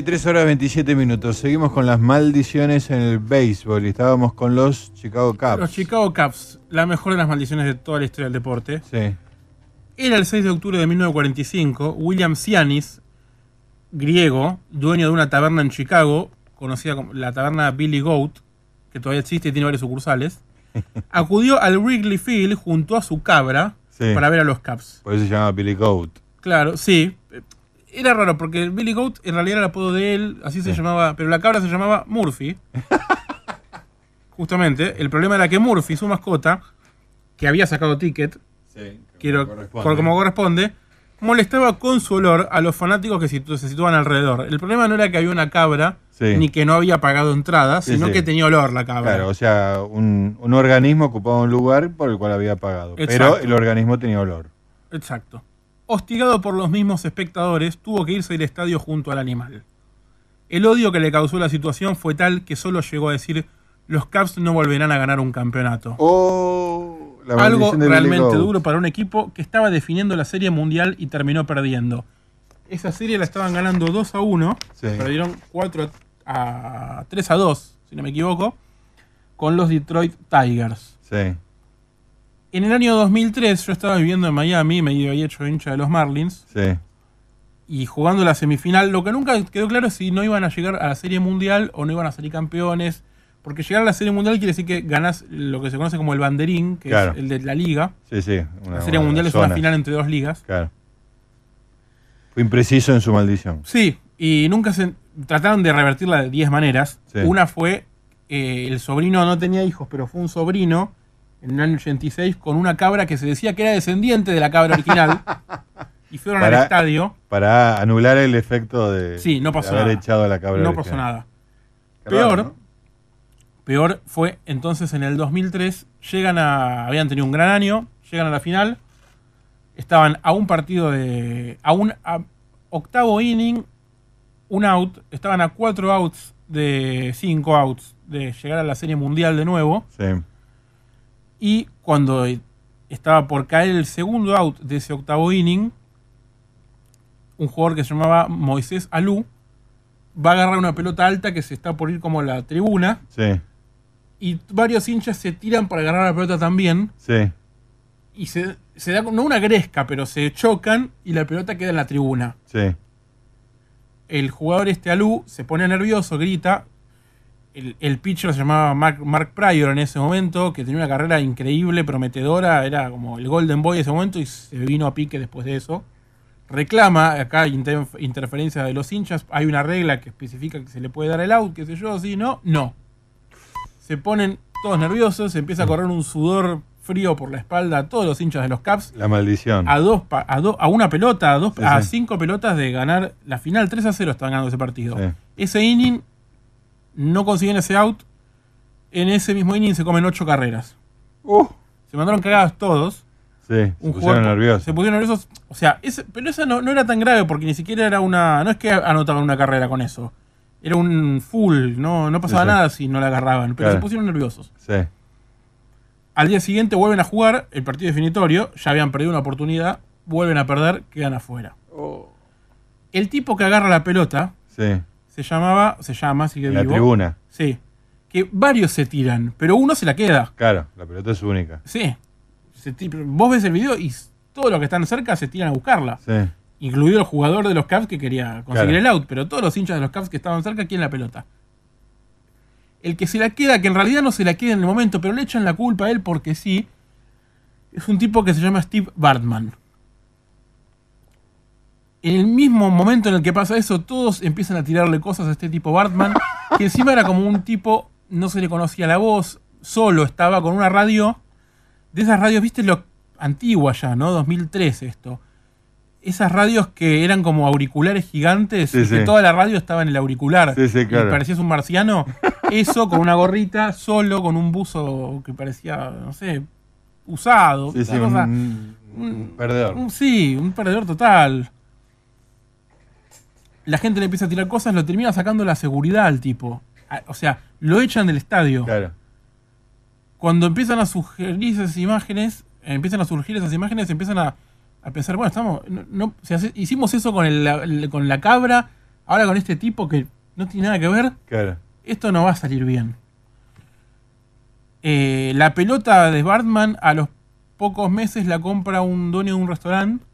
23 horas 27 minutos. Seguimos con las maldiciones en el béisbol y estábamos con los Chicago Cubs. Los Chicago Cubs, la mejor de las maldiciones de toda la historia del deporte. Sí. Era el 6 de octubre de 1945. William Cianis, griego, dueño de una taberna en Chicago, conocida como la taberna Billy Goat, que todavía existe y tiene varias sucursales, acudió al Wrigley Field junto a su cabra Sí. para ver a los Cubs. Por eso se llama Billy Goat. Claro, sí. Era raro porque el Billy Goat en realidad era el apodo de él, así se llamaba, pero la cabra se llamaba Murphy. Justamente, el problema era que Murphy, su mascota, que había sacado ticket, quiero, corresponde. por como corresponde, molestaba con su olor a los fanáticos que situ- se situaban alrededor. El problema no era que había una cabra, Sí. ni que no había pagado entrada, Sí, sino sí. que tenía olor la cabra. Claro, o sea, un, un organismo ocupaba un lugar por el cual había pagado. Pero el organismo tenía olor. Exacto. Hostigado por los mismos espectadores, tuvo que irse del estadio junto al animal. El odio que le causó la situación fue tal que solo llegó a decir: Los Cubs no volverán a ganar un campeonato. Oh, la Algo realmente duro para un equipo que estaba definiendo la serie mundial y terminó perdiendo. Esa serie la estaban ganando 2 a 1, Sí. perdieron 4 a 3 a 2, si no me equivoco, con los Detroit Tigers. Sí. En el año 2003 yo estaba viviendo en Miami, me había hecho hincha de los Marlins, Sí. y jugando la semifinal, lo que nunca quedó claro es si no iban a llegar a la Serie Mundial o no iban a salir campeones, porque llegar a la Serie Mundial quiere decir que ganás lo que se conoce como el banderín, que Claro. es el de la liga. Sí, sí. una- la Serie una Mundial es una final entre dos ligas. Claro. Fue impreciso en su maldición. Sí, y nunca se trataron de revertirla de 10 maneras. Sí. Una fue eh, el sobrino no tenía hijos, pero fue un sobrino en el año 86 con una cabra que se decía que era descendiente de la cabra original. y fueron al estadio. Para anular el efecto de, Sí, no de pasó haber nada. echado a la cabra. No original. pasó nada. Peor, raro, ¿no? peor fue entonces en el 2003, llegan a, habían tenido un gran año, llegan a la final, estaban a un partido de, a un a octavo inning, un out, estaban a cuatro outs de cinco outs de llegar a la Serie Mundial de nuevo, Sí. Y cuando estaba por caer el segundo out de ese octavo inning, un jugador que se llamaba Moisés Alú va a agarrar una pelota alta que se está por ir como a la tribuna Sí. y varios hinchas se tiran para agarrar la pelota también Sí. y se, se da no una gresca, pero se chocan y la pelota queda en la tribuna. Sí. El jugador este Alú se pone nervioso, grita. El, el pitcher se llamaba Mark, Mark Pryor en ese momento, que tenía una carrera increíble, prometedora, era como el Golden Boy de ese momento y se vino a pique después de eso. Reclama, acá inter- interferencia de los hinchas, hay una regla que especifica que se le puede dar el out, qué sé yo, sí, no, no. Se ponen todos nerviosos, se empieza a correr un sudor frío por la espalda a todos los hinchas de los Caps. La maldición. A, dos, a, do- a una pelota, a, dos, Sí, a sí. cinco pelotas de ganar la final. 3 a 0 estaban ganando ese partido. Sí. Ese inning no consiguen ese out. En ese mismo inning se comen ocho carreras. Se mandaron cagados todos. Sí, se pusieron nerviosos. Se pusieron nerviosos. O sea, ese- pero eso no, no era tan grave porque ni siquiera era una. No es que anotaban una carrera con eso. Era un full. No, no pasaba Sí, sí. nada si no la agarraban. Pero Claro. se pusieron nerviosos. Sí. Al día siguiente vuelven a jugar el partido definitorio. Ya habían perdido una oportunidad. Vuelven a perder. Quedan afuera. El tipo que agarra la pelota Sí. Se llamaba. Se llama, sigue la vivo. tribuna. Sí. Que varios se tiran, pero uno se la queda. Claro, la pelota es única. Sí. Se vos ves el video y todos los que están cerca se tiran a buscarla. Sí. Incluido el jugador de los Cavs que quería conseguir Claro. el out, pero todos los hinchas de los Cavs que estaban cerca quieren la pelota. El que se la queda, que en realidad no se la queda en el momento, pero le echan la culpa a él porque sí, es un tipo que se llama Steve Bartman. En el mismo momento en el que pasa eso, todos empiezan a tirarle cosas a este tipo Bartman, que encima era como un tipo, no se le conocía la voz, solo estaba con una radio, de esas radios, viste, lo antigua ya, ¿no? 2003 esto. Esas radios que eran como auriculares gigantes, Sí, y que sí. toda la radio estaba en el auricular. Sí, sí, y claro. parecías un marciano. Eso con una gorrita, solo con un buzo que parecía, no sé, usado. Sí, sí, una cosa- un, un perdedor. un- sí, un perdedor total. La gente le empieza a tirar cosas, lo termina sacando la seguridad al tipo. A- O sea, lo echan del estadio. Claro. Cuando empiezan a sugerir esas imágenes, empiezan a surgir esas imágenes, empiezan a, a pensar, bueno, estamos, no, no- o sea, hace- hicimos eso con, el- la, el- con la cabra, ahora con este tipo que no tiene nada que ver, Claro. esto no va a salir bien. Eh, la pelota de Bartman a los pocos meses la compra un dueño de un restaurante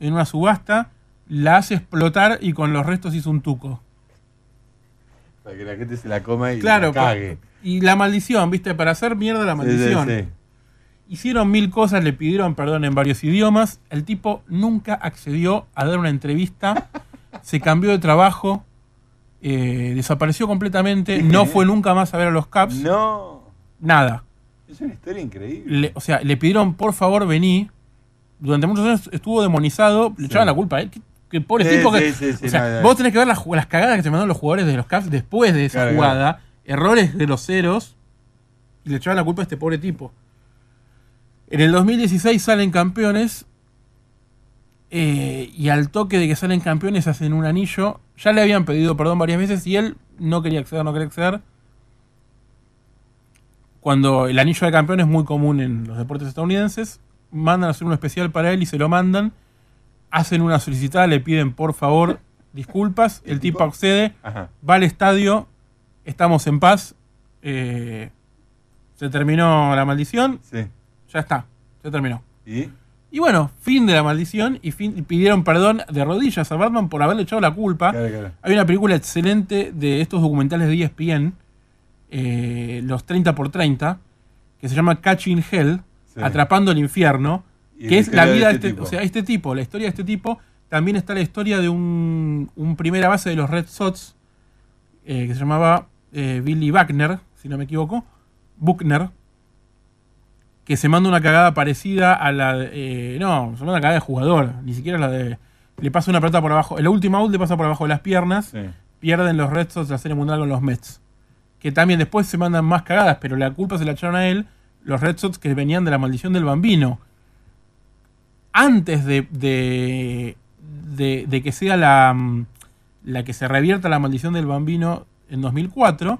en una subasta, la hace explotar y con los restos hizo un tuco. Para que la gente se la coma y Claro, la cague. y la maldición, ¿viste? Para hacer mierda la Sí, sí, maldición. sí. Hicieron mil cosas, le pidieron perdón en varios idiomas. El tipo nunca accedió a dar una entrevista. se cambió de trabajo. eh, desapareció completamente. No fue nunca más a ver a los Caps. No. Nada. Es una historia increíble. Le- o sea, le pidieron, por favor, vení. Durante muchos años estuvo demonizado. Le echaban la culpa a él. Qué, qué pobre Sí, tipo que. sí, sí, sí, o sea, no, no. vos tenés que ver las, las cagadas que se mandaron los jugadores de los Caps después de esa Claro, jugada. Errores de los ceros. Y le echaban la culpa a este pobre tipo. En el 2016 salen campeones. eh, y al toque de que salen campeones hacen un anillo. Ya le habían pedido perdón varias veces y él no quería acceder, no quería acceder. Cuando el anillo de campeón es muy común en los deportes estadounidenses, mandan a hacer uno especial para él y se lo mandan. Hacen una solicitada, le piden por favor disculpas. El tipo accede, Ajá. va al estadio, estamos en paz. eh, se terminó la maldición. Sí. Ya está, se terminó. ¿Y? Y bueno, fin de la maldición y, fin, y pidieron perdón de rodillas a Batman por haberle echado la culpa. Claro, claro. Hay una película excelente de estos documentales de ESPN, eh, los 30 por 30, que se llama Catching Hell, Sí. Atrapando el infierno, que es la de vida de este este, tipo. o sea, este tipo, la historia de este tipo. También está la historia de un, un primera base de los Red Sox, eh, que se llamaba eh, Billy Buckner, si no me equivoco, Buckner, que se manda una cagada parecida a la de, eh, no, se manda una cagada de jugador, ni siquiera la de le pasa una pelota por abajo, el último out le pasa por abajo de las piernas, pierden los Red Sox la serie mundial con los Mets, que también después se mandan más cagadas, pero la culpa se la echaron a él los Red Sox que venían de la maldición del bambino. Antes de, de, de- de que sea la, mm, la que se revierta la maldición del bambino en 2004,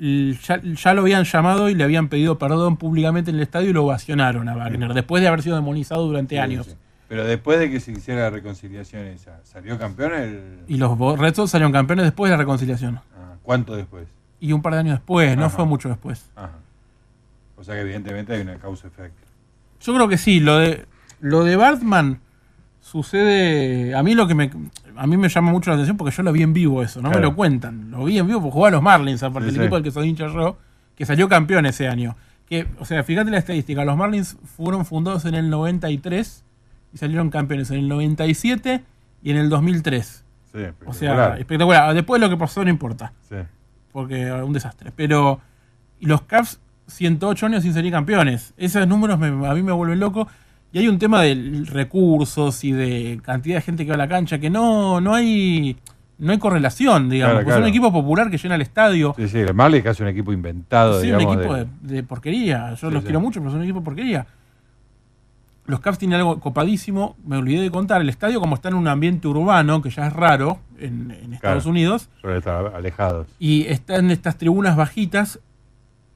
l- ya, ya lo habían llamado y le habían pedido perdón públicamente en el estadio y lo ovacionaron a Wagner, después de haber sido demonizado durante Sí, años. sí. Pero después de que se hiciera la reconciliación esa, ¿salió campeón el... Y los Red Sox salieron campeones después de la reconciliación. Ah, ¿Cuánto después? Y un par de años después, no fue mucho después. Ajá. O sea que evidentemente hay una causa-efecto. Yo creo que sí, lo de lo de Bartman sucede. A mí lo que me. A mí me llama mucho la atención porque yo lo vi en vivo eso, no Claro. me lo cuentan. Lo vi en vivo porque jugaba a los Marlins, aparte Sí, el sí. equipo del que soy hincha yo, que salió campeón ese año. Que, o sea, fíjate la estadística, los Marlins fueron fundados en el 93 y salieron campeones en el 97 y en el 2003. Sí, O sea, espectacular. Después lo que pasó no importa Sí. porque era un desastre. Pero los Cavs 108 años sin salir campeones. Esos números me- a mí me vuelven loco. Y hay un tema de recursos y de cantidad de gente que va a la cancha que no, no hay no hay correlación, digamos. Claro, Pues es un equipo popular que llena el estadio. Sí, sí, el Marley es casi un equipo inventado, Sí, un equipo de- de, de porquería. Yo Sí, los sí. quiero mucho, pero son un equipo de porquería. Los Cavs tienen algo copadísimo. Me olvidé de contar. El estadio, como está en un ambiente urbano, que ya es raro en, en Estados Claro. Unidos, Suelen estar alejados. y está en estas tribunas bajitas.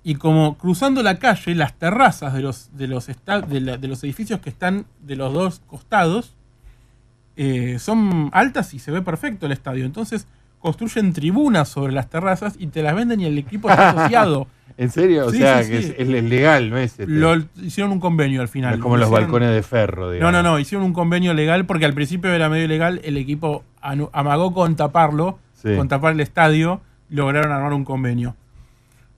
Y como cruzando la calle, las terrazas de los, de los, de la- de los edificios que están de los dos costados eh, son altas y se ve perfecto el estadio. Entonces construyen tribunas sobre las terrazas y te las venden y el equipo está asociado. ¿En serio? O sea, sí, que sí. Es, es legal, ¿no es? este? Lo, hicieron un convenio al final. No es como los balcones de ferro, No, digamos. no, no, hicieron un convenio legal porque al principio era medio ilegal, el equipo amagó con taparlo, con tapar el estadio, lograron armar un convenio.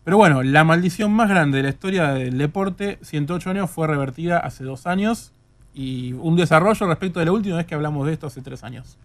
Pero bueno, la maldición más grande de la historia del deporte, 108 años, fue revertida hace dos años y un desarrollo respecto de la última vez que hablamos de esto hace tres años.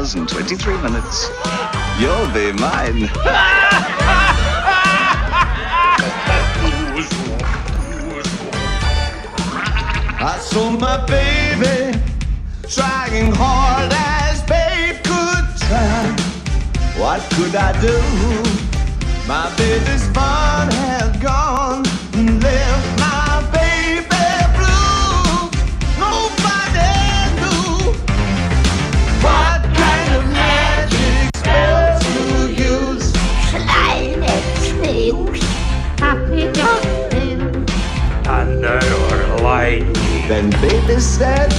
Hours and 23 minutes, you'll be mine. I saw my baby trying hard as babe could try. What could I do? My baby's fun had gone lightning. Then baby said,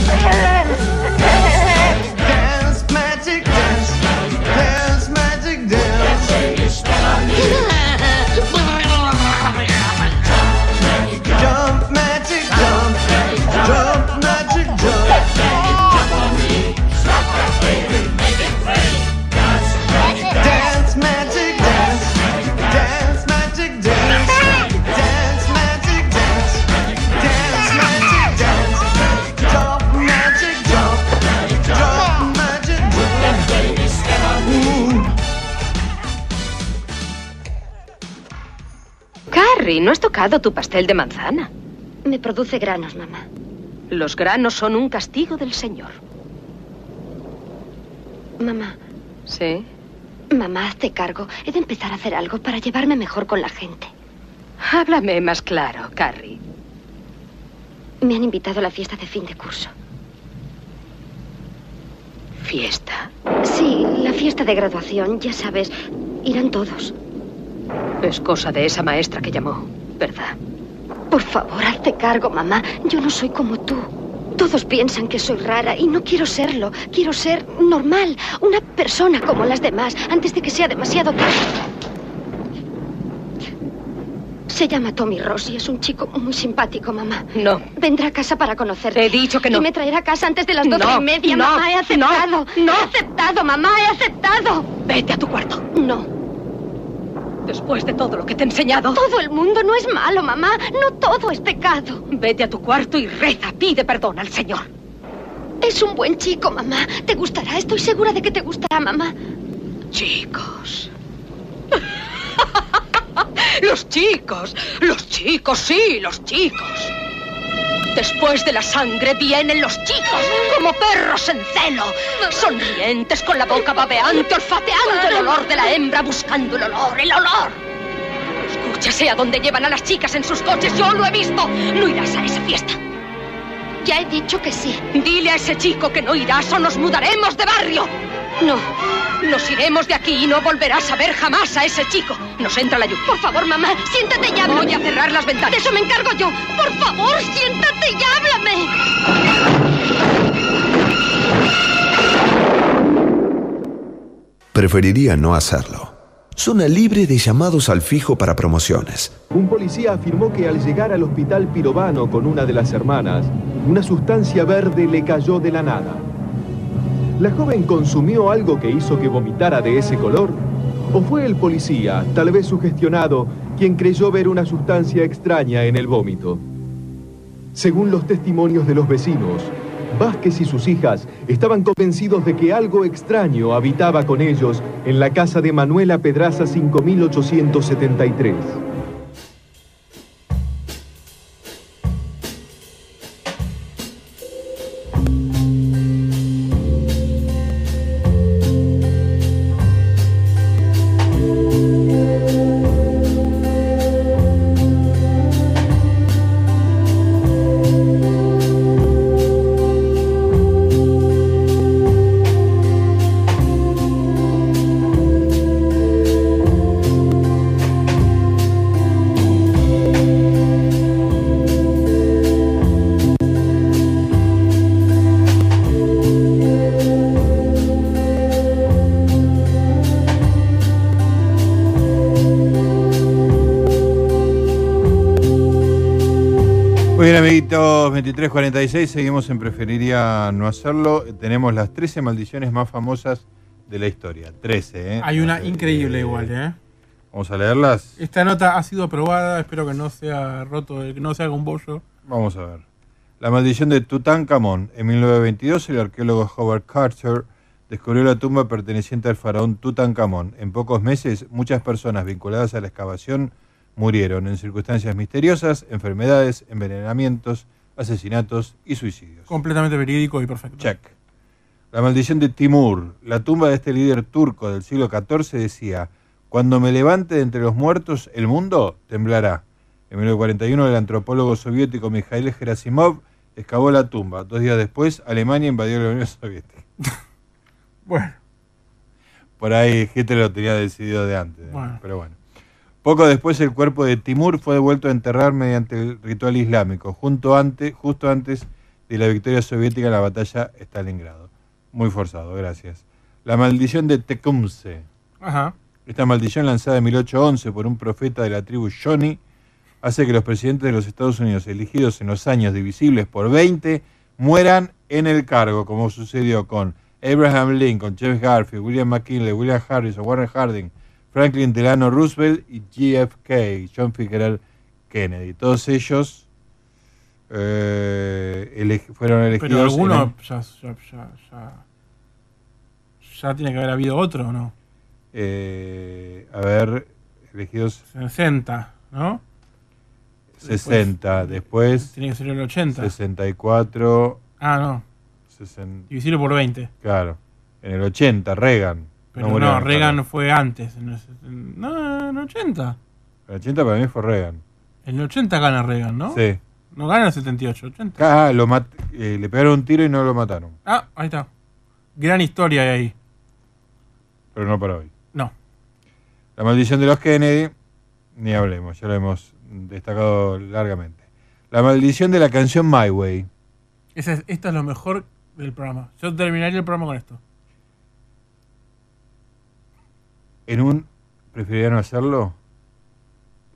tocado tu pastel de manzana. Me produce granos, mamá. Los granos son un castigo del Señor. Mamá. ¿Sí? Mamá, hazte cargo. He de empezar a hacer algo para llevarme mejor con la gente. Háblame más claro, Carrie. Me han invitado a la fiesta de fin de curso. ¿Fiesta? Sí, la fiesta de graduación, ya sabes. Irán todos. Es cosa de esa maestra que llamó, ¿verdad? Por favor, hazte cargo, mamá. Yo no soy como tú. Todos piensan que soy rara y no quiero serlo. Quiero ser normal, una persona como las demás, antes de que sea demasiado tarde. Se llama Tommy Ross y es un chico muy simpático, mamá. No. Vendrá a casa para conocerte. Te he dicho que no. Y me traerá a casa antes de las doce No, y media, no, mamá. He aceptado. no. He aceptado, mamá. He aceptado. Vete a tu cuarto. No. Después de todo lo que te he enseñado. Todo el mundo no es malo, mamá. No todo es pecado. Vete a tu cuarto y reza. Pide perdón al Señor. Es un buen chico, mamá. Te gustará. Estoy segura de que te gustará, mamá. Chicos. los chicos. Los chicos, sí, los chicos. Después de la sangre vienen los chicos, como perros en celo, sonrientes con la boca babeante, olfateando el olor de la hembra, buscando el olor, el olor. Escúchase a dónde llevan a las chicas en sus coches, yo lo he visto. No irás a esa fiesta. Ya he dicho que sí. Dile a ese chico que no irás o nos mudaremos de barrio. No. Nos iremos de aquí y no volverás a ver jamás a ese chico. Nos entra la lluvia. Por favor, mamá, siéntate y háblame. Voy a cerrar las ventanas. De eso me encargo yo. Por favor, siéntate y háblame. Preferiría no hacerlo. Zona libre de llamados al fijo para promociones. Un policía afirmó que al llegar al hospital pirobano con una de las hermanas, una sustancia verde le cayó de la nada. ¿La joven consumió algo que hizo que vomitara de ese color? ¿O fue el policía, tal vez sugestionado, quien creyó ver una sustancia extraña en el vómito? Según los testimonios de los vecinos, Vázquez y sus hijas estaban convencidos de que algo extraño habitaba con ellos en la casa de Manuela Pedraza 5873. 2346, seguimos en Preferiría no hacerlo. Tenemos las 13 maldiciones más famosas de la historia. 13, ¿eh? Hay una Eh, increíble igual, ¿eh? Vamos a leerlas. Esta nota ha sido aprobada, espero que no sea roto, que no se haga un bollo. Vamos a ver. La maldición de Tutankamón. En 1922, el arqueólogo Howard Carter descubrió la tumba perteneciente al faraón Tutankamón. En pocos meses, muchas personas vinculadas a la excavación murieron en circunstancias misteriosas, enfermedades, envenenamientos, asesinatos y suicidios. Completamente verídico y perfecto. Check. La maldición de Timur. La tumba de este líder turco del siglo XIV decía, cuando me levante de entre los muertos, el mundo temblará. En 1941, el antropólogo soviético Mikhail Gerasimov excavó la tumba. Dos días después, Alemania invadió la Unión Soviética. Bueno. Por ahí Hitler lo tenía decidido de antes. Bueno. Pero bueno. Poco después el cuerpo de Timur fue devuelto a enterrar mediante el ritual islámico, junto antes, justo antes de la victoria soviética en la batalla de Stalingrado. Muy forzado, gracias. La maldición de Tecumseh. Ajá. Esta maldición lanzada en 1811 por un profeta de la tribu Johnny hace que los presidentes de los Estados Unidos elegidos en los años divisibles por 20 mueran en el cargo, como sucedió con Abraham Lincoln, James Garfield, William McKinley, William Harrison, Warren Harding, Franklin Delano Roosevelt y JFK, John Fitzgerald Kennedy. Todos ellos eh, ele- fueron elegidos. Pero alguno el- ya, ya, ya, ya, tiene que haber habido otro, ¿o ¿no? eh, a ver, elegidos. 60, ¿no? 60, después Tiene que ser el 80. 64, Ah, no. 60, Divisirlo por 20. claro. En el 80, Reagan. Pero no, en Reagan fue antes. en el seten- No, en el 80. El 80 para mí fue Reagan. En el 80 gana Reagan, ¿no? Sí. No gana el 78, 80. Ah, lo mat- eh, le pegaron un tiro y no lo mataron. Ah, ahí está. Gran historia hay ahí. Pero no para hoy. No. La maldición de los Kennedy, ni hablemos, ya lo hemos destacado largamente. La maldición de la canción My Way. Esa es, esto es lo mejor del programa. Yo terminaría el programa con esto. En un, preferiría no hacerlo,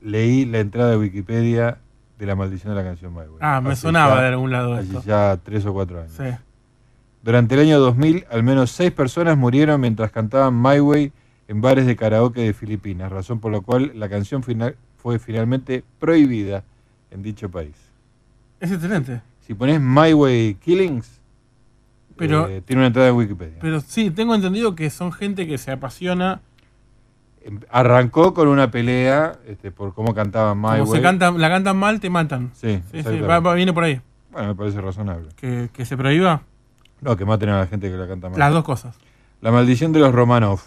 leí la entrada de Wikipedia de la maldición de la canción My Way. Ah, me sonaba ya- de algún lado hace esto. ya tres o cuatro años. Sí. Durante el año 2000, al menos seis personas murieron mientras cantaban My Way en bares de karaoke de Filipinas, razón por la cual la canción final fue finalmente prohibida en dicho país. Es excelente. Si pones My Way Killings, Pero- eh, tiene una entrada en Wikipedia. Pero sí, tengo entendido que son gente que se apasiona. Arrancó con una pelea este, por cómo cantaban My Como Way. se canta, la cantan mal, te matan. Sí, sí, sí, va- viene por ahí. Bueno, me parece razonable. Que, que se prohíba. No, que maten a la gente que la canta mal. Las dos cosas. La maldición de los Romanov.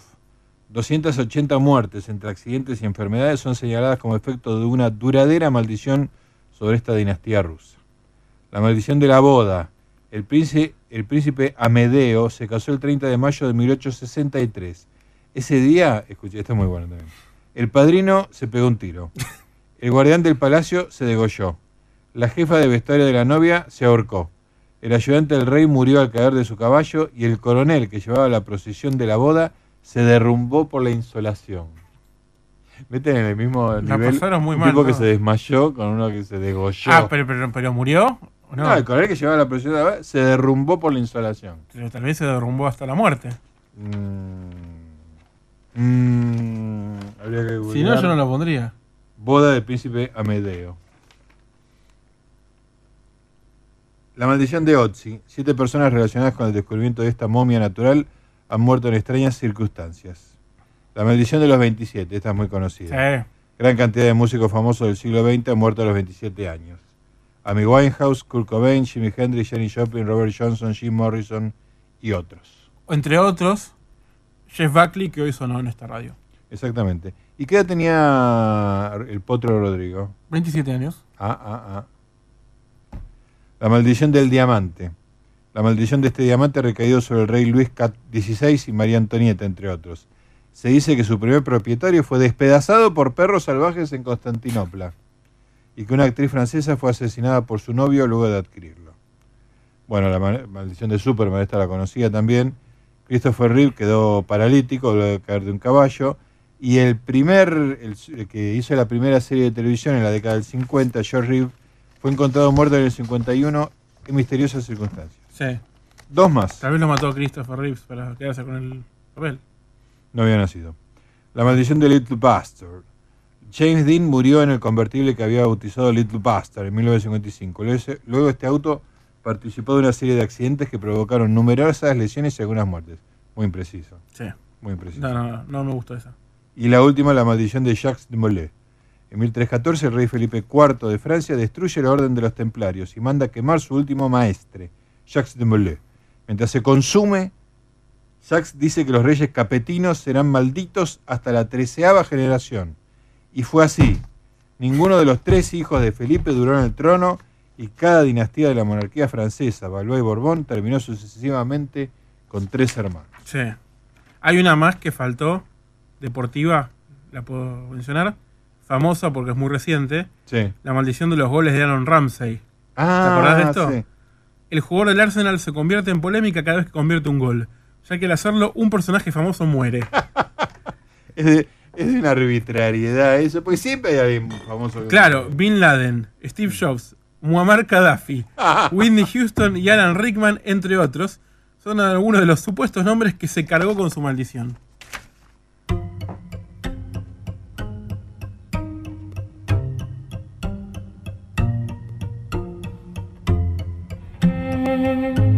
280 muertes entre accidentes y enfermedades son señaladas como efecto de una duradera maldición sobre esta dinastía rusa. La maldición de la boda. El príncipe, el príncipe Amedeo se casó el 30 de mayo de 1863. Ese día, escuché, esto es muy bueno también. El padrino se pegó un tiro. El guardián del palacio se degolló. La jefa de vestuario de la novia se ahorcó. El ayudante del rey murió al caer de su caballo y el coronel que llevaba la procesión de la boda se derrumbó por la insolación. Meten en el mismo La nivel pasaron muy un mal, tipo que se desmayó con uno que se degolló. Ah, pero, pero, pero murió. ¿o no. No, el coronel que llevaba la procesión de la boda se derrumbó por la insolación. Pero tal vez se derrumbó hasta la muerte. Mm, habría que Si no, yo no lo pondría. Boda del príncipe Amedeo. La maldición de Otzi. Siete personas relacionadas con el descubrimiento de esta momia natural han muerto en extrañas circunstancias. La maldición de los 27. Esta es muy conocida. Sí. Gran cantidad de músicos famosos del siglo XX han muerto a los 27 años. Amy Winehouse, Kurt Cobain, Jimi Hendrix, Jenny Joplin, Robert Johnson, Jim Morrison y otros. Entre otros, Jeff Buckley, que hoy sonó en esta radio. Exactamente. ¿Y qué edad tenía el potro Rodrigo? 27 años. Ah, ah, ah. La maldición del diamante. La maldición de este diamante recaído sobre el rey Luis XVI y María Antonieta, entre otros. Se dice que su primer propietario fue despedazado por perros salvajes en Constantinopla y que una actriz francesa fue asesinada por su novio luego de adquirirlo. Bueno, la ma- maldición de Superman, esta la conocía también. Christopher Reeve quedó paralítico luego de caer de un caballo. Y el primer, el, el que hizo la primera serie de televisión en la década del 50, George Reeve, fue encontrado muerto en el 51 en misteriosas circunstancias. Sí. Dos más. Tal vez lo mató Christopher Reeves para quedarse con el papel. No había nacido. La maldición de Little Bastard. James Dean murió en el convertible que había bautizado Little Bastard en 1955. Luego ese- Luego este auto participó de una serie de accidentes que provocaron numerosas lesiones y algunas muertes. Muy impreciso. Sí. Muy impreciso. No, no, no, no me gustó esa. Y la última, la maldición de Jacques de Molay. En 1314, el rey Felipe IV de Francia destruye la orden de los templarios y manda quemar su último maestre, Jacques de Molay. Mientras se consume, Jacques dice que los reyes capetinos serán malditos hasta la treceava generación. Y fue así. Ninguno de los tres hijos de Felipe duró en el trono y cada dinastía de la monarquía francesa, Valois y Borbón, terminó sucesivamente con tres hermanos. Sí. Hay una más que faltó, deportiva, la puedo mencionar. Famosa porque es muy reciente. Sí. La maldición de los goles de Aaron Ramsey. Ah, ¿Te acordás de esto? sí. El jugador del Arsenal se convierte en polémica cada vez que convierte un gol, ya que al hacerlo un personaje famoso muere. Es de, es de una arbitrariedad eso, porque siempre hay alguien famoso. que- Claro, Bin Laden, Steve Jobs, Muammar Gaddafi, Whitney Houston y Alan Rickman, entre otros, son algunos de los supuestos nombres que se cargó con su maldición.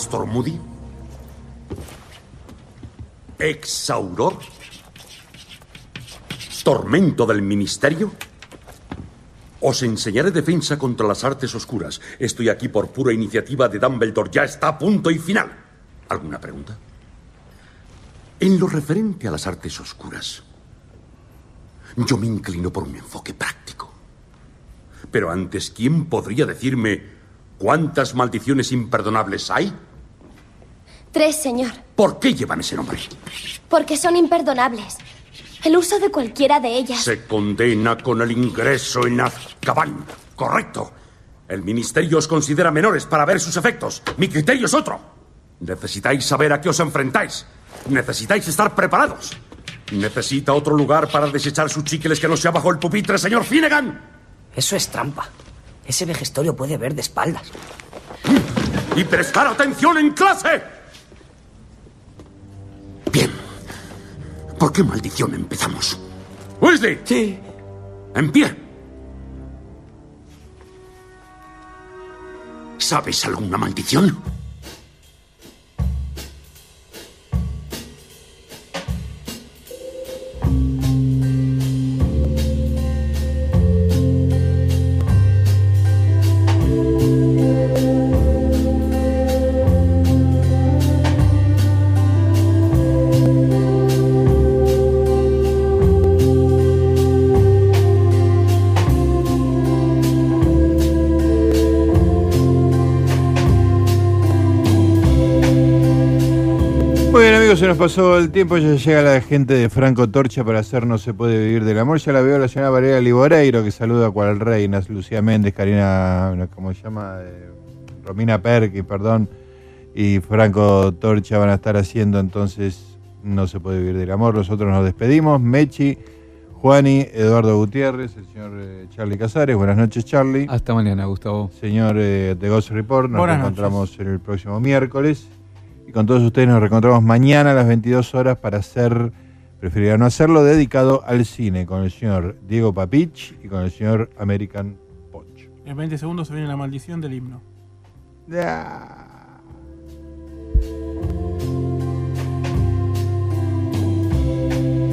Alastor Moody. Exauror. Tormento del Ministerio. Os enseñaré defensa contra las artes oscuras. Estoy aquí por pura iniciativa de Dumbledore. Ya está a punto y final. ¿Alguna pregunta? En lo referente a las artes oscuras, yo me inclino por un enfoque práctico. Pero antes, ¿quién podría decirme cuántas maldiciones imperdonables hay? Tres, señor. ¿Por qué llevan ese nombre? Porque son imperdonables. El uso de cualquiera de ellas. Se condena con el ingreso en Azkaban. Correcto. El ministerio os considera menores para ver sus efectos. Mi criterio es otro. Necesitáis saber a qué os enfrentáis. Necesitáis estar preparados. ¿Necesita otro lugar para desechar sus chicles que no sea bajo el pupitre, señor Finnegan? Eso es trampa. Ese vejestorio puede ver de espaldas. ¡Y prestar atención en clase! ¿Por qué maldición empezamos? ¡Wesley! Sí. En pie. ¿Sabes alguna maldición? Pasó el tiempo, ya llega la gente de Franco Torcha para hacer No se puede vivir del amor. Ya la veo la señora Valeria Liboreiro, que saluda a cual reinas, Lucía Méndez, Karina, ¿cómo se llama? Eh, Romina Perky, perdón, y Franco Torcha van a estar haciendo entonces No se puede vivir del amor. Nosotros nos despedimos. Mechi, Juani, Eduardo Gutiérrez, el señor eh, Charlie Casares. Buenas noches, Charlie. Hasta mañana, Gustavo. Señor eh, de Ghost Report, nos Buenas encontramos en el próximo miércoles. Y con todos ustedes nos reencontramos mañana a las 22 horas para hacer, preferiría no hacerlo, dedicado al cine con el señor Diego Papich y con el señor American Poch. En 20 segundos se viene la maldición del himno. Yeah. thank you